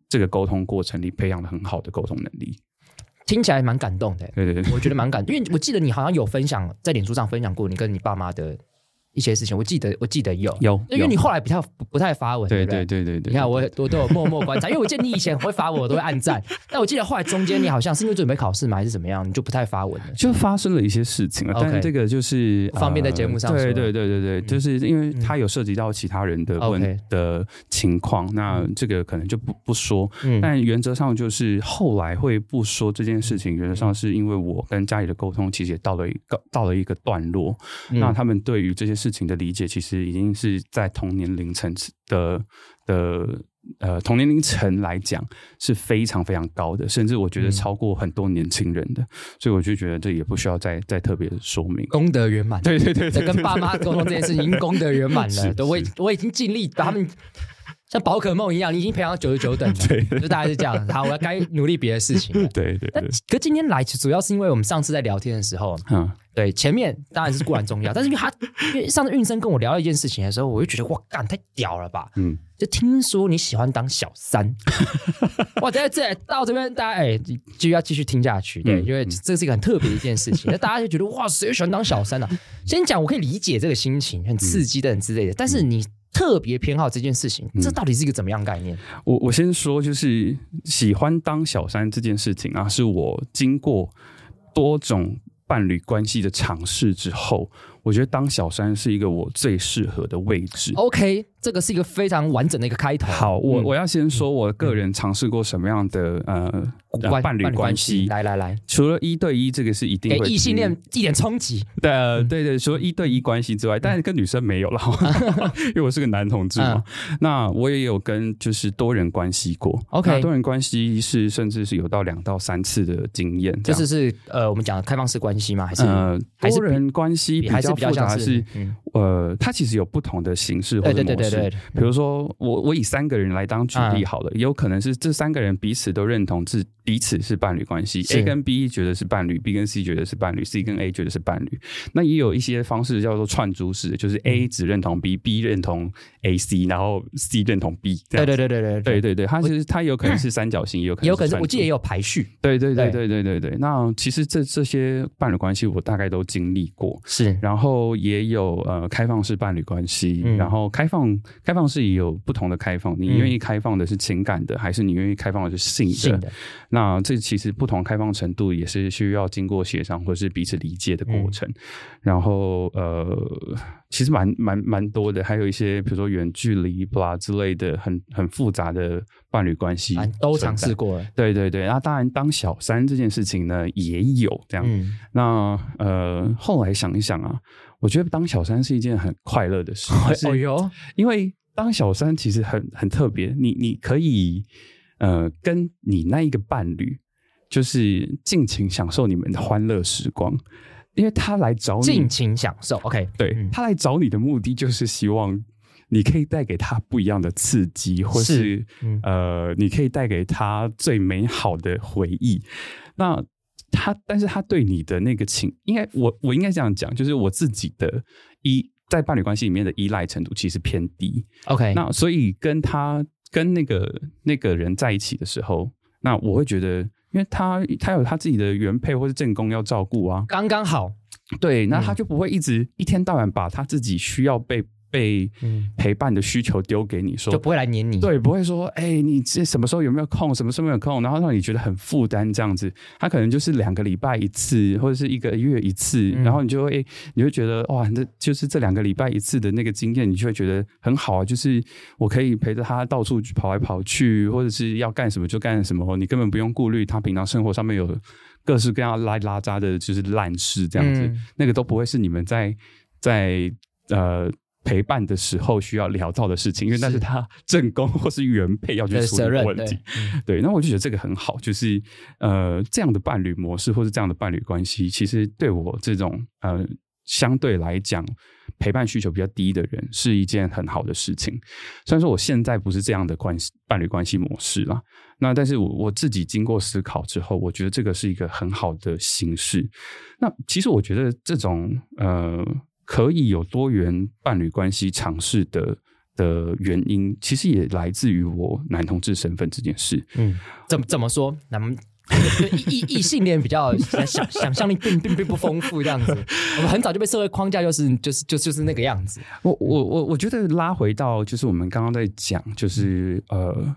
这个沟通过程里培养了很好的沟通能力，听起来蛮感动的。对对对，我觉得蛮感，因为我记得你好像有分享在脸书上分享过你跟你爸妈的。一些事情，我记得，我记得有有，因为你后来比较不，不太发文，对对对对对。你看我我都有默默观察，因为我记得你以前会发文，我都会按赞。但我记得后来中间你好像是因为准备考试嘛，还是怎么样，你就不太发文了。就发生了一些事情了，但这个就是方便在节目上说。对对对对对，就是因为它有涉及到其他人的问的情况，那这个可能就不不说。但原则上就是后来会不说这件事情，原则上是因为我跟家里的沟通其实也到了一个到了一个段落，那他们对于这些事情的理解其实。已经是在同年龄层的的呃同年龄层来讲是非常非常高的，甚至我觉得超过很多年轻人的，嗯、所以我就觉得这也不需要再再特别说明，功德圆满。对对对，在跟爸妈沟通这件事情已经功德圆满了。都，我我已经尽力把他们像宝可梦一样，你已经培养到九十九等了，对就大概是这样。好，我要该努力别的事情了。对对对。可今天来主要是因为我们上次在聊天的时候，嗯。对，前面当然是固然重要，但是因为他因为上次运生跟我聊了一件事情的时候，我就觉得哇，干太屌了吧！嗯，就听说你喜欢当小三，哇，在这到这边大家哎，就要继续听下去，对，因为这是一个很特别的一件事情，那大家就觉得哇，谁喜欢当小三呢？先讲，我可以理解这个心情，很刺激的很之类的，但是你特别偏好这件事情，这到底是一个怎么样概念？我我先说，就是喜欢当小三这件事情啊，是我经过多种。伴侣关系的尝试之后，我觉得当小三是一个我最适合的位置。OK。这个是一个非常完整的一个开头。好，我我要先说，我个人尝试过什么样的呃伴侣关系。来来来，除了一对一，这个是一定会给异性恋一点冲击。对对对，除了一对一关系之外，但是跟女生没有了，因为我是个男同志嘛。那我也有跟就是多人关系过。OK，多人关系是甚至是有到两到三次的经验。这是是呃，我们讲的开放式关系吗？还是呃，多人关系比较复杂是呃，它其实有不同的形式或者模式。对，比如说我我以三个人来当举例好了，也有可能是这三个人彼此都认同自彼此是伴侣关系，A 跟 B 觉得是伴侣，B 跟 C 觉得是伴侣，C 跟 A 觉得是伴侣。那也有一些方式叫做串珠式，就是 A 只认同 B，B 认同 A C，然后 C 认同 B。对对对对对对对对，它其实它有可能是三角形，也有可能有可能，我记得也有排序。对对对对对对对。那其实这这些伴侣关系我大概都经历过，是。然后也有呃开放式伴侣关系，然后开放开放式也有不同的开放，你愿意开放的是情感的，还是你愿意开放的是性的？性的。那这其实不同开放程度也是需要经过协商或是彼此理解的过程。然后呃，其实蛮蛮蛮多的，还有一些比如说远距离不啦之类的，很很复杂的伴侣关系都尝试过了。对对对，那当然当小三这件事情呢也有这样。嗯、那呃后来想一想啊，我觉得当小三是一件很快乐的事。哦哟，因为。当小三其实很很特别，你你可以呃跟你那一个伴侣，就是尽情享受你们的欢乐时光，因为他来找你尽情享受，OK，对、嗯、他来找你的目的就是希望你可以带给他不一样的刺激，或是，呃你可以带给他最美好的回忆。那他但是他对你的那个情，应该我我应该这样讲，就是我自己的依。在伴侣关系里面的依赖程度其实偏低。OK，那所以跟他跟那个那个人在一起的时候，那我会觉得，因为他他有他自己的原配或是正宫要照顾啊，刚刚好。对，那他就不会一直一天到晚把他自己需要被。被陪伴的需求丢给你说，就不会来黏你。对，不会说，哎、欸，你这什么时候有没有空？什么时候没有空？然后让你觉得很负担这样子。他可能就是两个礼拜一次，或者是一个月一次，嗯、然后你就会，你会觉得哇，那就是这两个礼拜一次的那个经验，你就会觉得很好啊。就是我可以陪着他到处跑来跑去，或者是要干什么就干什么，你根本不用顾虑他平常生活上面有各式各样拉拉杂的，就是烂事这样子，嗯、那个都不会是你们在在呃。陪伴的时候需要聊到的事情，因为那是他正宫或是原配要去处理的问题。对，对，那我就觉得这个很好，就是呃，这样的伴侣模式或是这样的伴侣关系，其实对我这种呃相对来讲陪伴需求比较低的人，是一件很好的事情。虽然说我现在不是这样的关系伴侣关系模式啦，那但是我我自己经过思考之后，我觉得这个是一个很好的形式。那其实我觉得这种呃。可以有多元伴侣关系尝试的的原因，其实也来自于我男同志身份这件事。嗯，怎么怎么说？那么异异性恋比较想想象力并并并不丰富，这样子，我们很早就被社会框架，就是就是就就是那个样子。我我我我觉得拉回到就是我们刚刚在讲，就是呃。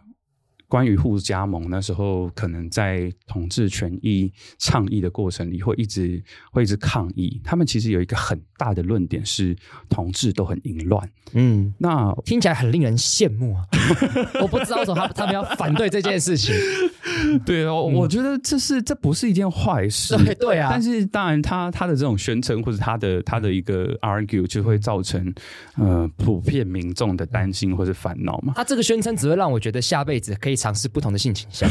关于互加盟，那时候可能在统治权益倡议的过程里，会一直会一直抗议。他们其实有一个很大的论点是，同志都很淫乱。嗯，那听起来很令人羡慕啊！我不知道为什么他他们要反对这件事情。对哦，我觉得这是这不是一件坏事。对对啊，但是当然他他的这种宣称或者他的他的一个 argue 就会造成呃普遍民众的担心或者烦恼嘛。他这个宣称只会让我觉得下辈子可以。尝试不同的性倾向，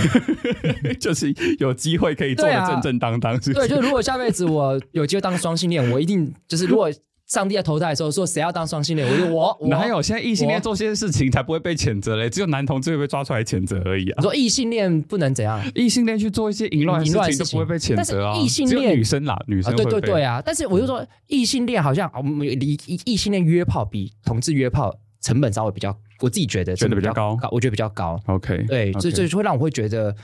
就是有机会可以做的正正当当是不是？对，就是如果下辈子我有机会当双性恋，我一定就是如果上帝在投胎的时候说谁要当双性恋，我就我。哪有现在异性恋做这些事情才不会被谴责嘞？只有男同志会被抓出来谴责而已啊！你说异性恋不能怎样？异性恋去做一些淫乱事情就不会被谴责啊！异性恋女生啦，女生对对对啊！但是我就说异性恋好像我们离异性恋约炮比同志约炮成本稍微比较。我自己觉得真的比较高，我觉得比较高。OK，对，所以所以会让我会觉得，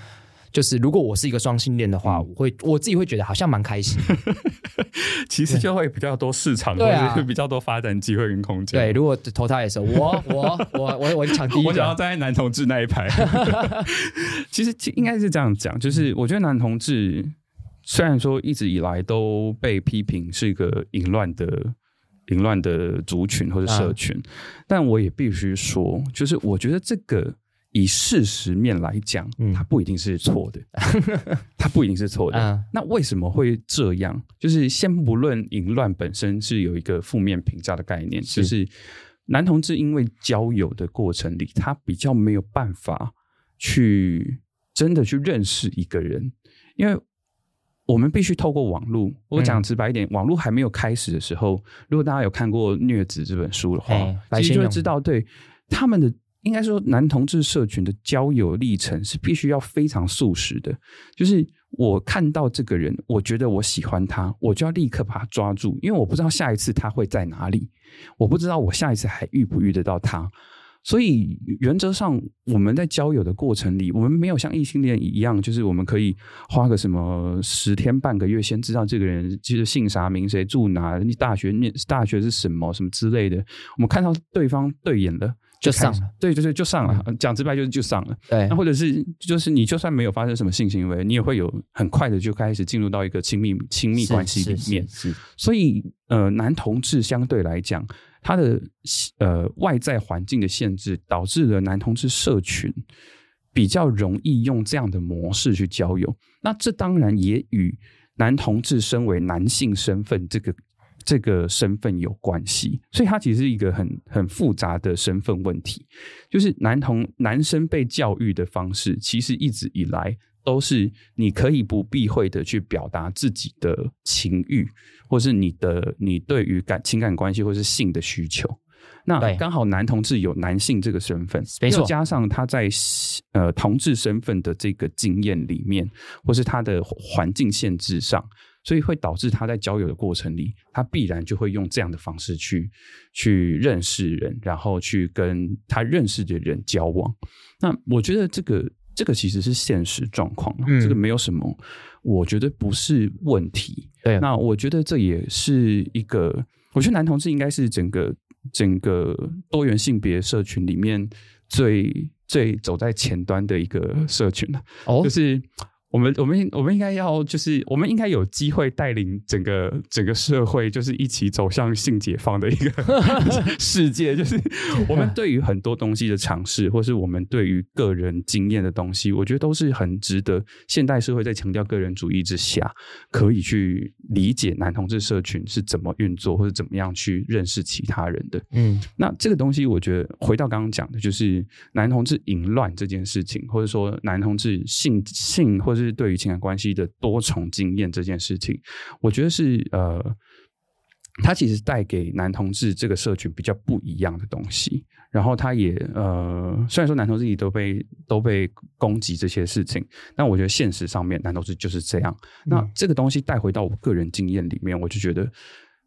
就是如果我是一个双性恋的话，我会我自己会觉得好像蛮开心。其实就会比较多市场，对啊，比较多发展机会跟空间。对，如果投胎的时候，我 我我我我抢第一，我想要站在男同志那一排。其实应该是这样讲，就是我觉得男同志虽然说一直以来都被批评是一个淫乱的淫乱的族群或者社群，啊、但我也必须说，就是我觉得这个。以事实面来讲，嗯，它不一定是错的，它不一定是错的。嗯、那为什么会这样？就是先不论淫乱本身是有一个负面评价的概念，是就是男同志因为交友的过程里，他比较没有办法去真的去认识一个人，因为我们必须透过网络。我讲直白一点，嗯、网络还没有开始的时候，如果大家有看过《虐子》这本书的话，其实就会知道，对他们的。应该说，男同志社群的交友历程是必须要非常速食的。就是我看到这个人，我觉得我喜欢他，我就要立刻把他抓住，因为我不知道下一次他会在哪里，我不知道我下一次还遇不遇得到他。所以原则上，我们在交友的过程里，我们没有像异性恋一样，就是我们可以花个什么十天半个月，先知道这个人就是姓啥名谁住哪，你大学念大学是什么什么之类的。我们看到对方对眼了。就上了，对，对对就上了。讲、嗯、直白就是就上了。对，那或者是就是你就算没有发生什么性行为，你也会有很快的就开始进入到一个亲密亲密关系里面。是，是，是，是，所以呃，男同志相对来讲，他的呃外在环境的限制，导致了男同志社群比较容易用这样的模式去交友。那这当然也与男同志身为男性身份这个。这个身份有关系，所以它其实是一个很很复杂的身份问题。就是男同男生被教育的方式，其实一直以来都是你可以不避讳的去表达自己的情欲，或是你的你对于感情感关系或是性的需求。那刚好男同志有男性这个身份，没错，加上他在呃同志身份的这个经验里面，或是他的环境限制上。所以会导致他在交友的过程里，他必然就会用这样的方式去去认识人，然后去跟他认识的人交往。那我觉得这个这个其实是现实状况，嗯，这个没有什么，我觉得不是问题。对，那我觉得这也是一个，我觉得男同志应该是整个整个多元性别社群里面最最走在前端的一个社群了。哦，就是。我们我们我们应该要就是我们应该有机会带领整个整个社会，就是一起走向性解放的一个 世界。就是我们对于很多东西的尝试，或是我们对于个人经验的东西，我觉得都是很值得现代社会在强调个人主义之下，可以去理解男同志社群是怎么运作，或者怎么样去认识其他人的。嗯，那这个东西，我觉得回到刚刚讲的，就是男同志淫乱这件事情，或者说男同志性性或者是。是对于情感关系的多重经验这件事情，我觉得是呃，他其实带给男同志这个社群比较不一样的东西。然后他也呃，虽然说男同志也都被都被攻击这些事情，但我觉得现实上面男同志就是这样。嗯、那这个东西带回到我个人经验里面，我就觉得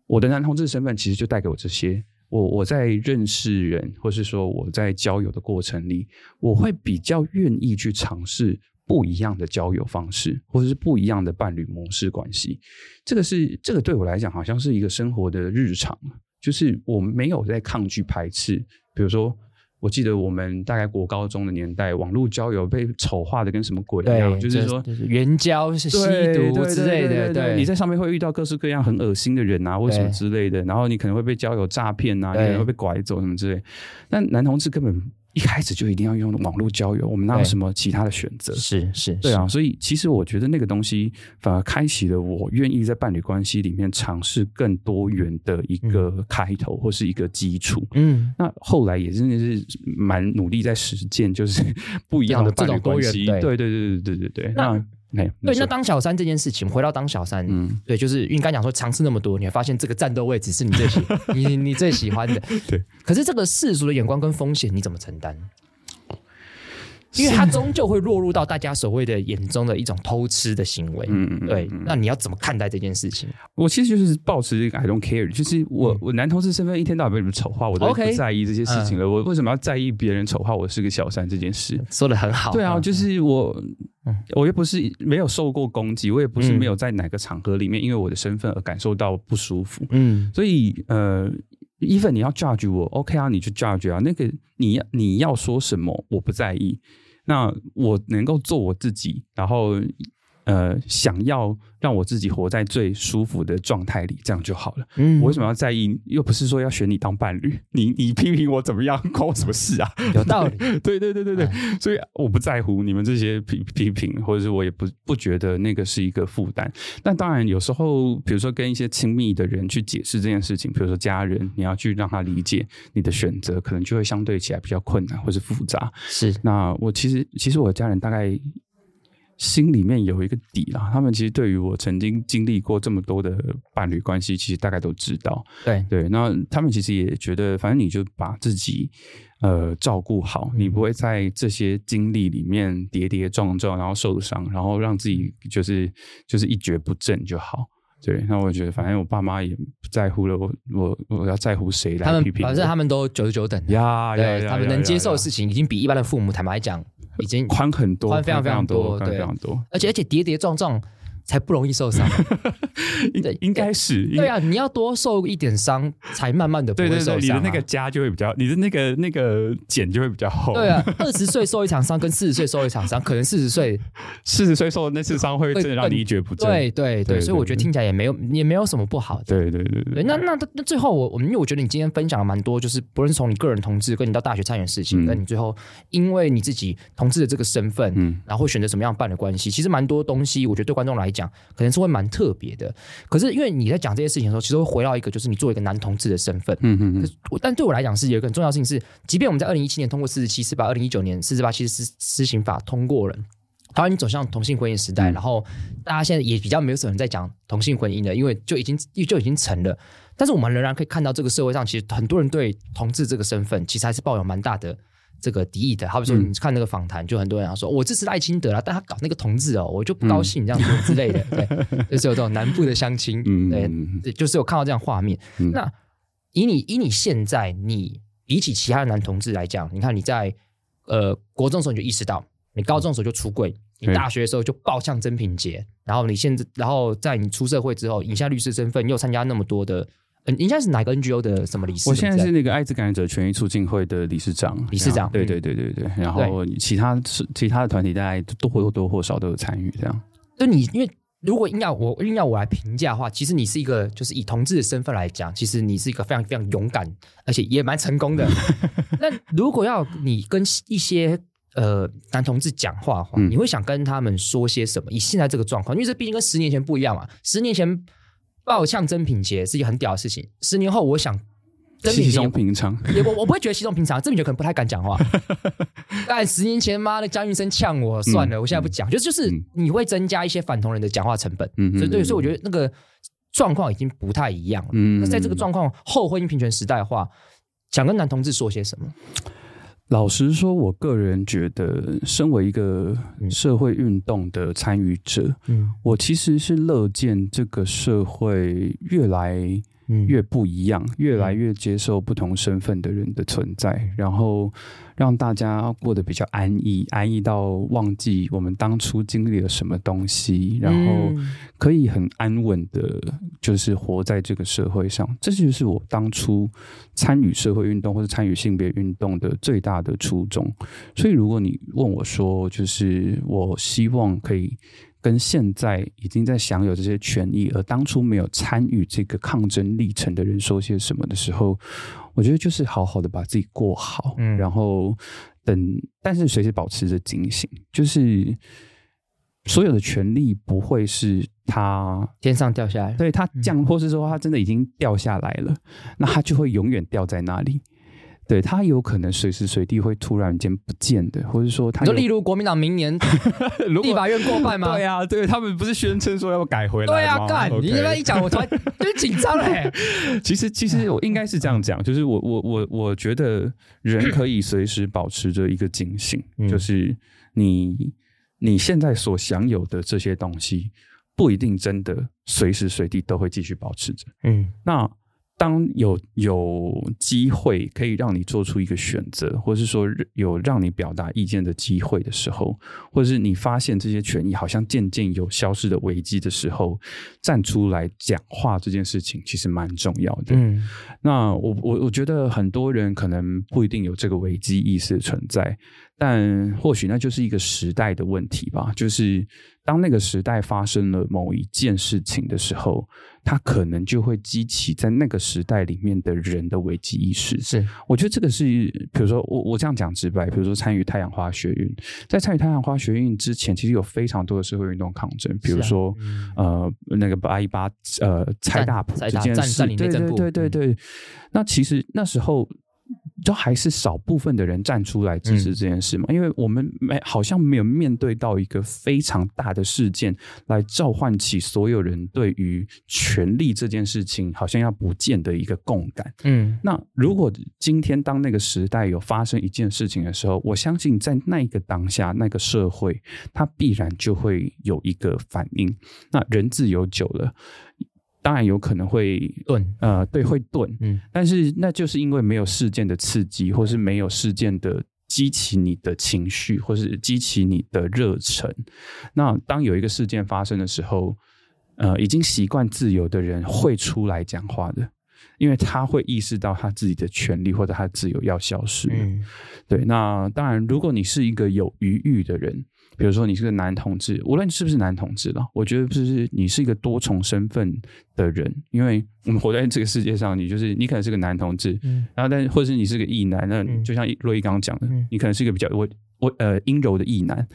我的男同志身份其实就带给我这些。我我在认识人，或是说我在交友的过程里，我会比较愿意去尝试。不一样的交友方式，或者是不一样的伴侣模式关系，这个是这个对我来讲，好像是一个生活的日常，就是我没有在抗拒排斥。比如说，我记得我们大概国高中的年代，网络交友被丑化的跟什么鬼一样，就是说援交是吸毒之类的。对，你在上面会遇到各式各样很恶心的人啊，或什么之类的，然后你可能会被交友诈骗啊，你可能会被拐走什么之类。但男同志根本。一开始就一定要用网络交友，我们哪有什么其他的选择？是是，对啊，所以其实我觉得那个东西反而开启了我愿意在伴侣关系里面尝试更多元的一个开头或是一个基础。嗯，那后来也真的是蛮努力在实践，就是 不一样的伴侣关系。对对对对对对对。那。对，那当小三这件事情，回到当小三，嗯，对，就是因为刚讲说尝试那么多，你会发现这个战斗位置是你最喜 你你最喜欢的，对。可是这个世俗的眼光跟风险，你怎么承担？因为他终究会落入到大家所谓的眼中的一种偷吃的行为，嗯，对。那你要怎么看待这件事情？我其实就是保持一个 I don't care，就是我我男同事身份一天到晚被你们丑化，我都不在意这些事情了。我为什么要在意别人丑化我是个小三这件事？说的很好。对啊，就是我，我又不是没有受过攻击，我也不是没有在哪个场合里面因为我的身份而感受到不舒服。嗯，所以呃，even 你要 judge 我，OK 啊，你去 judge 啊，那个你要你要说什么，我不在意。那我能够做我自己，然后呃，想要让我自己活在最舒服的状态里，这样就好了。嗯，我为什么要在意？又不是说要选你当伴侣，你你批评我怎么样，关我什么事啊？有道理。对对对对对，嗯、所以我不在乎你们这些批批评，或者是我也不不觉得那个是一个负担。但当然，有时候比如说跟一些亲密的人去解释这件事情，比如说家人，你要去让他理解你的选择，可能就会相对起来比较困难或是复杂。是。那我其实其实我的家人大概。心里面有一个底啦，他们其实对于我曾经经历过这么多的伴侣关系，其实大概都知道。对对，那他们其实也觉得，反正你就把自己呃照顾好，你不会在这些经历里面跌跌撞撞，然后受伤，然后让自己就是就是一蹶不振就好。对，那我觉得反正我爸妈也不在乎了，我我我要在乎谁来批评？反正他们都九十九等呀，对，他们能接受的事情已经比一般的父母坦白讲。已经宽很多，宽非常非常多，宽，非常多，而且而且跌跌撞撞。才不容易受伤，对，应该是对啊，你要多受一点伤，才慢慢的不会受伤，啊。你的那个痂就会比较，你的那个那个茧就会比较厚。对啊，二十岁受一场伤，跟四十岁受一场伤，可能四十岁 四十岁受的那次伤会真的让你一蹶不振。对对对，所以我觉得听起来也没有也没有什么不好的。对对对对。那那那最后我我们因为我觉得你今天分享了蛮多，就是不论是从你个人同志，跟你到大学参与的事情，跟你最后因为你自己同志的这个身份，嗯，然后会选择什么样办的关系，其实蛮多东西，我觉得对观众来讲，可能是会蛮。特别的，可是因为你在讲这些事情的时候，其实会回到一个，就是你作为一个男同志的身份。嗯嗯嗯。但对我来讲，是有一个很重要的事情是，即便我们在二零一七年通过四十七四八，二零一九年四十八七施施行法通过了，台湾已经走向同性婚姻时代，嗯、然后大家现在也比较没有什么人在讲同性婚姻的，因为就已经就已经成了。但是我们仍然可以看到，这个社会上其实很多人对同志这个身份，其实还是抱有蛮大的。这个敌意的，好比说你看那个访谈，就很多人要说，我支持赖清德啦，但他搞那个同志哦，我就不高兴这样子之类的，对，就是有这种南部的乡亲，对，就是有看到这样画面。那以你以你现在，你比起其他的男同志来讲，你看你在呃国中的时候你就意识到，你高中的时候就出柜，你大学的时候就爆向真品节，然后你现在，然后在你出社会之后，以下律师身份，你又参加那么多的。你应该是哪个 NGO 的什么理事？我现在是那个艾滋感染者权益促进会的理事长。理事长，对对对对对。然后其他是其他的团体，大概都或多或少都有参与这样。就你，因为如果硬要我硬要我来评价的话，其实你是一个，就是以同志的身份来讲，其实你是一个非常非常勇敢，而且也蛮成功的。那如果要你跟一些呃男同志讲话的话，你会想跟他们说些什么？以现在这个状况，因为这毕竟跟十年前不一样嘛。十年前。爆呛真品洁是一个很屌的事情。十年后，我想稀松平常，也我我不会觉得稀松平常。真品洁可能不太敢讲话，但十年前妈的江玉生呛我算了，嗯、我现在不讲。就就是你会增加一些反同人的讲话成本。嗯，所以对，所以我觉得那个状况已经不太一样了。嗯，那在这个状况后婚姻平权时代的话，想跟男同志说些什么？老实说，我个人觉得，身为一个社会运动的参与者，嗯，我其实是乐见这个社会越来越不一样，越来越接受不同身份的人的存在，然后。让大家过得比较安逸，安逸到忘记我们当初经历了什么东西，然后可以很安稳的，就是活在这个社会上。这就是我当初参与社会运动或者参与性别运动的最大的初衷。所以，如果你问我说，就是我希望可以跟现在已经在享有这些权益，而当初没有参与这个抗争历程的人说些什么的时候。我觉得就是好好的把自己过好，嗯，然后等，但是随时保持着警醒，就是所有的权利不会是它天上掉下来，对它降，或是说它真的已经掉下来了，那它就会永远掉在那里。对，他有可能随时随地会突然间不见的，或者说他，就例如国民党明年 立法院过半吗？对啊，对他们不是宣称说要改回来吗？对啊，干你这么一讲，我突然就紧张嘞。其实，其实我应该是这样讲，就是我我我我觉得人可以随时保持着一个警醒，就是你你现在所享有的这些东西，不一定真的随时随地都会继续保持着。嗯，那。当有有机会可以让你做出一个选择，或是说有让你表达意见的机会的时候，或者是你发现这些权益好像渐渐有消失的危机的时候，站出来讲话这件事情其实蛮重要的。嗯，那我我我觉得很多人可能不一定有这个危机意识存在。但或许那就是一个时代的问题吧。就是当那个时代发生了某一件事情的时候，它可能就会激起在那个时代里面的人的危机意识。是，我觉得这个是，比如说我我这样讲直白，比如说参与太阳花学运，在参与太阳花学运之前，其实有非常多的社会运动抗争，比如说、啊、呃那个八一八呃蔡大埔这件事，对对对对对。那其实那时候。都还是少部分的人站出来支持这件事嘛？嗯、因为我们没好像没有面对到一个非常大的事件来召唤起所有人对于权力这件事情好像要不见的一个共感。嗯，那如果今天当那个时代有发生一件事情的时候，我相信在那个当下，那个社会它必然就会有一个反应。那人自由久了。当然有可能会顿，呃，对，会顿，嗯，但是那就是因为没有事件的刺激，或是没有事件的激起你的情绪，或是激起你的热忱。那当有一个事件发生的时候，呃，已经习惯自由的人会出来讲话的，因为他会意识到他自己的权利或者他自由要消失。嗯，对。那当然，如果你是一个有余裕的人。比如说你是个男同志，无论你是不是男同志了，我觉得就是你是一个多重身份的人，因为我们活在这个世界上，你就是你可能是个男同志，嗯，然后但或者是你是个异男，那就像洛伊刚刚讲的，嗯，你可能是一个比较我我呃阴柔的异男，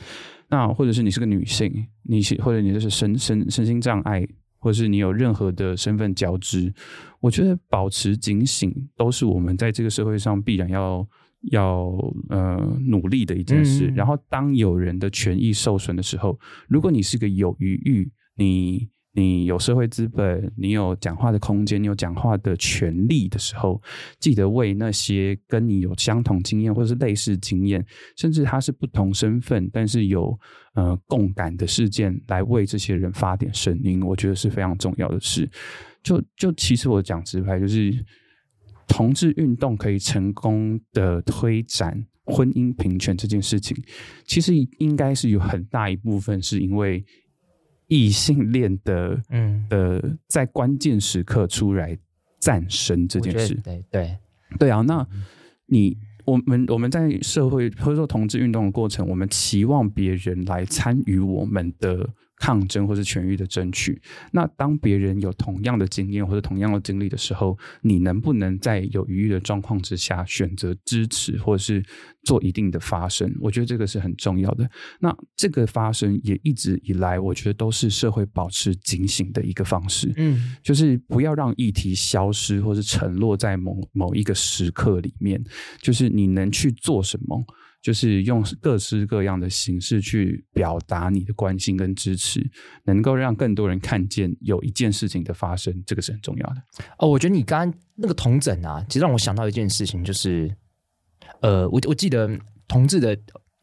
那或者是你是个女性，你是或者你就是身身身心障碍，或者是你有任何的身份交织，我觉得保持警醒都是我们在这个社会上必然要。要呃努力的一件事，嗯，然后当有人的权益受损的时候，如果你是个有余裕，你你有社会资本，你有讲话的空间，你有讲话的权利的时候，记得为那些跟你有相同经验或者是类似经验，甚至他是不同身份，但是有呃共感的事件，来为这些人发点声音，我觉得是非常重要的事。就就其实我讲直白就是。同志运动可以成功的推展婚姻平权这件事情，其实应该是有很大一部分是因为异性恋的，嗯的在关键时刻出来战胜这件事。对对对啊，那你我们我们在社会或者说同志运动的过程，我们期望别人来参与我们的。抗争或是权益的争取，那当别人有同样的经验或者同样的经历的时候，你能不能在有余裕的状况之下选择支持或者是做一定的发声？我觉得这个是很重要的。那这个发声也一直以来，我觉得都是社会保持警醒的一个方式。嗯，就是不要让议题消失或是沉落在某某一个时刻里面。就是你能去做什么？就是用各式各样的形式去表达你的关心跟支持，能够让更多人看见有一件事情的发生，这个是很重要的。哦，我觉得你刚刚那个同诊啊，其实让我想到一件事情，就是，呃，我我记得同志的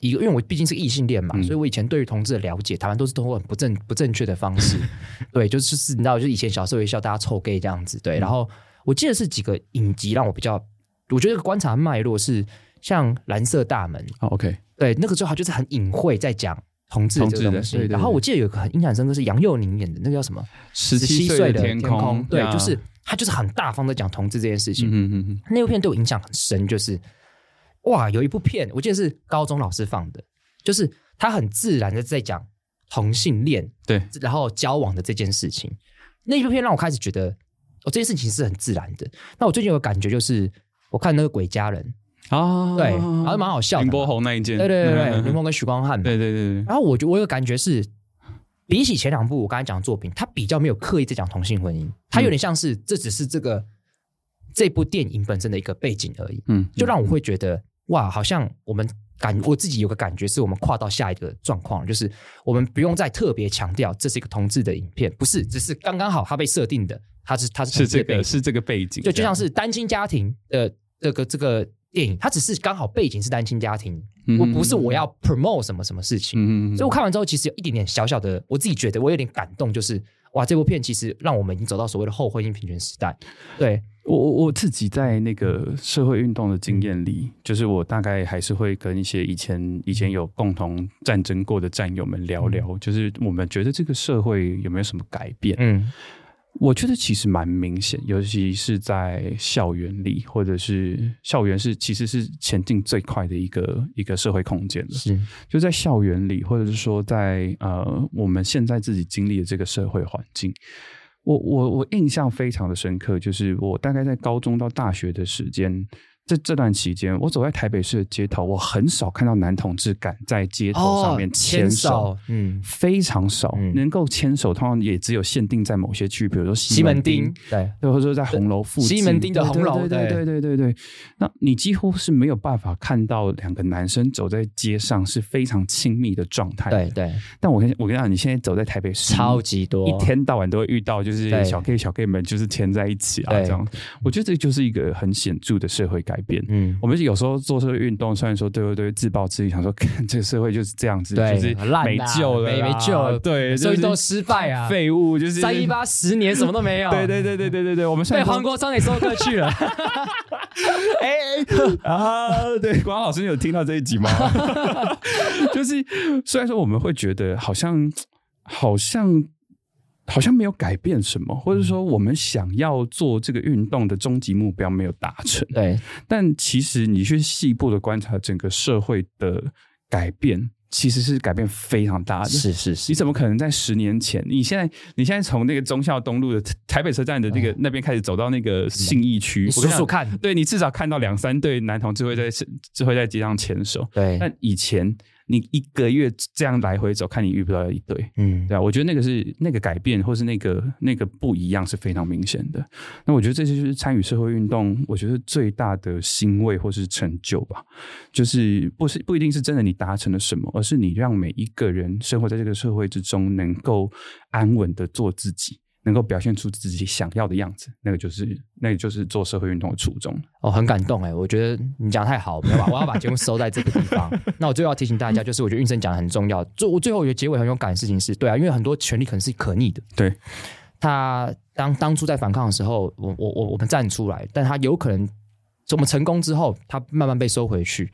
一个，因为我毕竟是异性恋嘛，嗯，所以我以前对于同志的了解，台湾都是通过很不正不正确的方式，对，就是是你知道，就是以前小时候也笑大家臭 gay 这样子，对，嗯，然后我记得是几个影集让我比较，我觉得观察脉络是。像蓝色大门，OK，对，那个时候他就是很隐晦在讲同志这个东西。然后我记得有一个很印象深刻是杨佑宁演的，那个叫什么？十七岁的天空。对，就是他就是很大方的讲同志这件事情。嗯嗯嗯。那部片对我影响很深，就是哇，有一部片我记得是高中老师放的，就是他很自然的在讲同性恋，对，然后交往的这件事情。那一部片让我开始觉得，哦，这件事情是很自然的。那我最近有个感觉就是，我看那个鬼家人。啊，对，然后蛮好笑的。林柏宏那一件，对对对对，林峰跟许光汉，对对对。然后我觉我有个感觉是，比起前两部我刚才讲的作品，他比较没有刻意在讲同性婚姻，他有点像是这只是这个这部电影本身的一个背景而已。嗯，就让我会觉得哇，好像我们感我自己有个感觉是我们跨到下一个状况，就是我们不用再特别强调这是一个同志的影片，不是，只是刚刚好他被设定的，他是他是是这个是这个背景，就就像是单亲家庭的这个这个。电影它只是刚好背景是单亲家庭，我不是我要 promote 什么什么事情，嗯、所以我看完之后其实有一点点小小的，我自己觉得我有点感动，就是哇，这部片其实让我们已经走到所谓的后婚姻平权时代。对我我我自己在那个社会运动的经验里，就是我大概还是会跟一些以前以前有共同战争过的战友们聊聊，嗯、就是我们觉得这个社会有没有什么改变？嗯。我觉得其实蛮明显，尤其是在校园里，或者是校园是其实是前进最快的一个一个社会空间了。是，就在校园里，或者是说在呃我们现在自己经历的这个社会环境，我我我印象非常的深刻，就是我大概在高中到大学的时间。这这段期间，我走在台北市的街头，我很少看到男同志敢在街头上面牵手，哦、牵手嗯，非常少，嗯、能够牵手，通常也只有限定在某些区，比如说西门町，西门町对，或者说在红楼附近，西门町的红楼，对对对对对对。那你几乎是没有办法看到两个男生走在街上是非常亲密的状态，对对。但我跟我跟你讲，你现在走在台北市，超级多，一天到晚都会遇到，就是小 K 小 K 们就是牵在一起啊，这样。我觉得这就是一个很显著的社会改变，嗯，我们。有时候做这个运动，虽然说对不对，自暴自弃，想说 看这个社会就是这样子，就是没救了，没没救了，对，所以都失败啊，废物就是三一八十年什么都没有，对对对对对对对，我们被黄国昌给收割去了。哎啊，对，国昌老师有听到这一集吗？就是虽然说我们会觉得好像好像。好像没有改变什么，或者说我们想要做这个运动的终极目标没有达成。对，但其实你去细部的观察整个社会的改变，其实是改变非常大的。是是是，你怎么可能在十年前？你现在你现在从那个忠孝东路的台北车站的那个那边开始走到那个信义区，你数数看，对，你至少看到两三对男同志会在就会在街上牵手。对，但以前。你一个月这样来回走，看你遇不到一堆，嗯，对啊，我觉得那个是那个改变，或是那个那个不一样是非常明显的。那我觉得这就是参与社会运动，我觉得最大的欣慰或是成就吧，就是不是不一定是真的你达成了什么，而是你让每一个人生活在这个社会之中，能够安稳的做自己。能够表现出自己想要的样子，那个就是那个就是做社会运动的初衷。哦，很感动哎，我觉得你讲得太好，我要把我要把节目收在这个地方。那我最后要提醒大家，就是我觉得运生讲的很重要。最我最后我觉得结尾很有感的事情是，对啊，因为很多权利可能是可逆的。对，他当当初在反抗的时候，我我我我们站出来，但他有可能我们成功之后，他慢慢被收回去。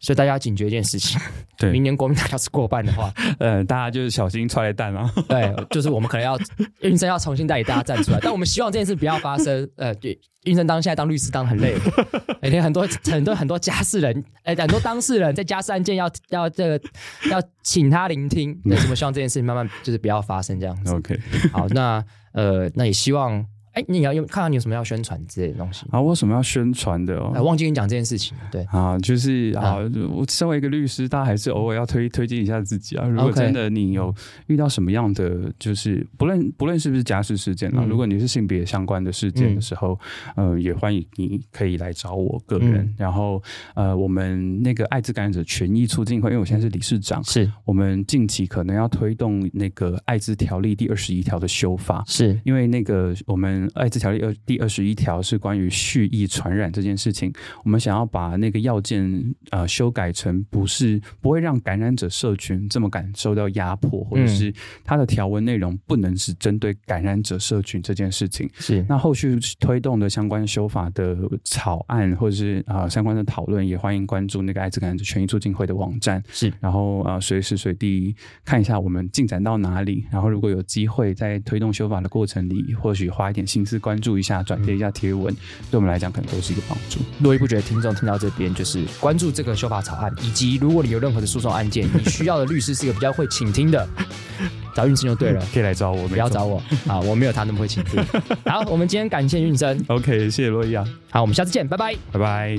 所以大家要警觉一件事情，对，明年国民党要是过半的话，呃，大家就是小心踹蛋啊。对，就是我们可能要运生要重新带领大家站出来，但我们希望这件事不要发生。呃，对，运生当现在当律师当很累，每天很多很多很多家事人，哎、欸，很多当事人在家事案件要要这个要请他聆听，那我们希望这件事情慢慢就是不要发生这样子。OK，好，那呃，那也希望。哎，你要有看看你有什么要宣传之类的东西啊？我有什么要宣传的哦？哎，忘记跟你讲这件事情。对啊，就是啊，我身为一个律师，大家还是偶尔要推推荐一下自己啊。如果真的你有遇到什么样的，就是不论不论是不是家事事件啊，如果你是性别相关的事件的时候，呃，也欢迎你可以来找我个人。然后呃，我们那个艾滋感染者权益促进会，因为我现在是理事长，是我们近期可能要推动那个艾滋条例第二十一条的修法，是因为那个我们。艾滋条例二第二十一条是关于蓄意传染这件事情，我们想要把那个要件呃修改成不是不会让感染者社群这么感受到压迫，或者是它的条文内容不能是针对感染者社群这件事情。是那后续推动的相关修法的草案或者是啊、呃、相关的讨论，也欢迎关注那个艾滋感染者权益促进会的网站。是，然后啊、呃、随时随地看一下我们进展到哪里，然后如果有机会在推动修法的过程里，或许花一点心。心思关注一下，转贴一下贴文，嗯、对我们来讲可能都是一个帮助。络绎不绝的听众听到这边，就是关注这个修法草案，以及如果你有任何的诉讼案件，你需要的律师是一个比较会倾听的，找运生就对了，可以来找我，不要找我。啊，我没有他那么会倾听。好，我们今天感谢运生，OK，谢谢洛伊啊，好，我们下次见，拜拜，拜拜。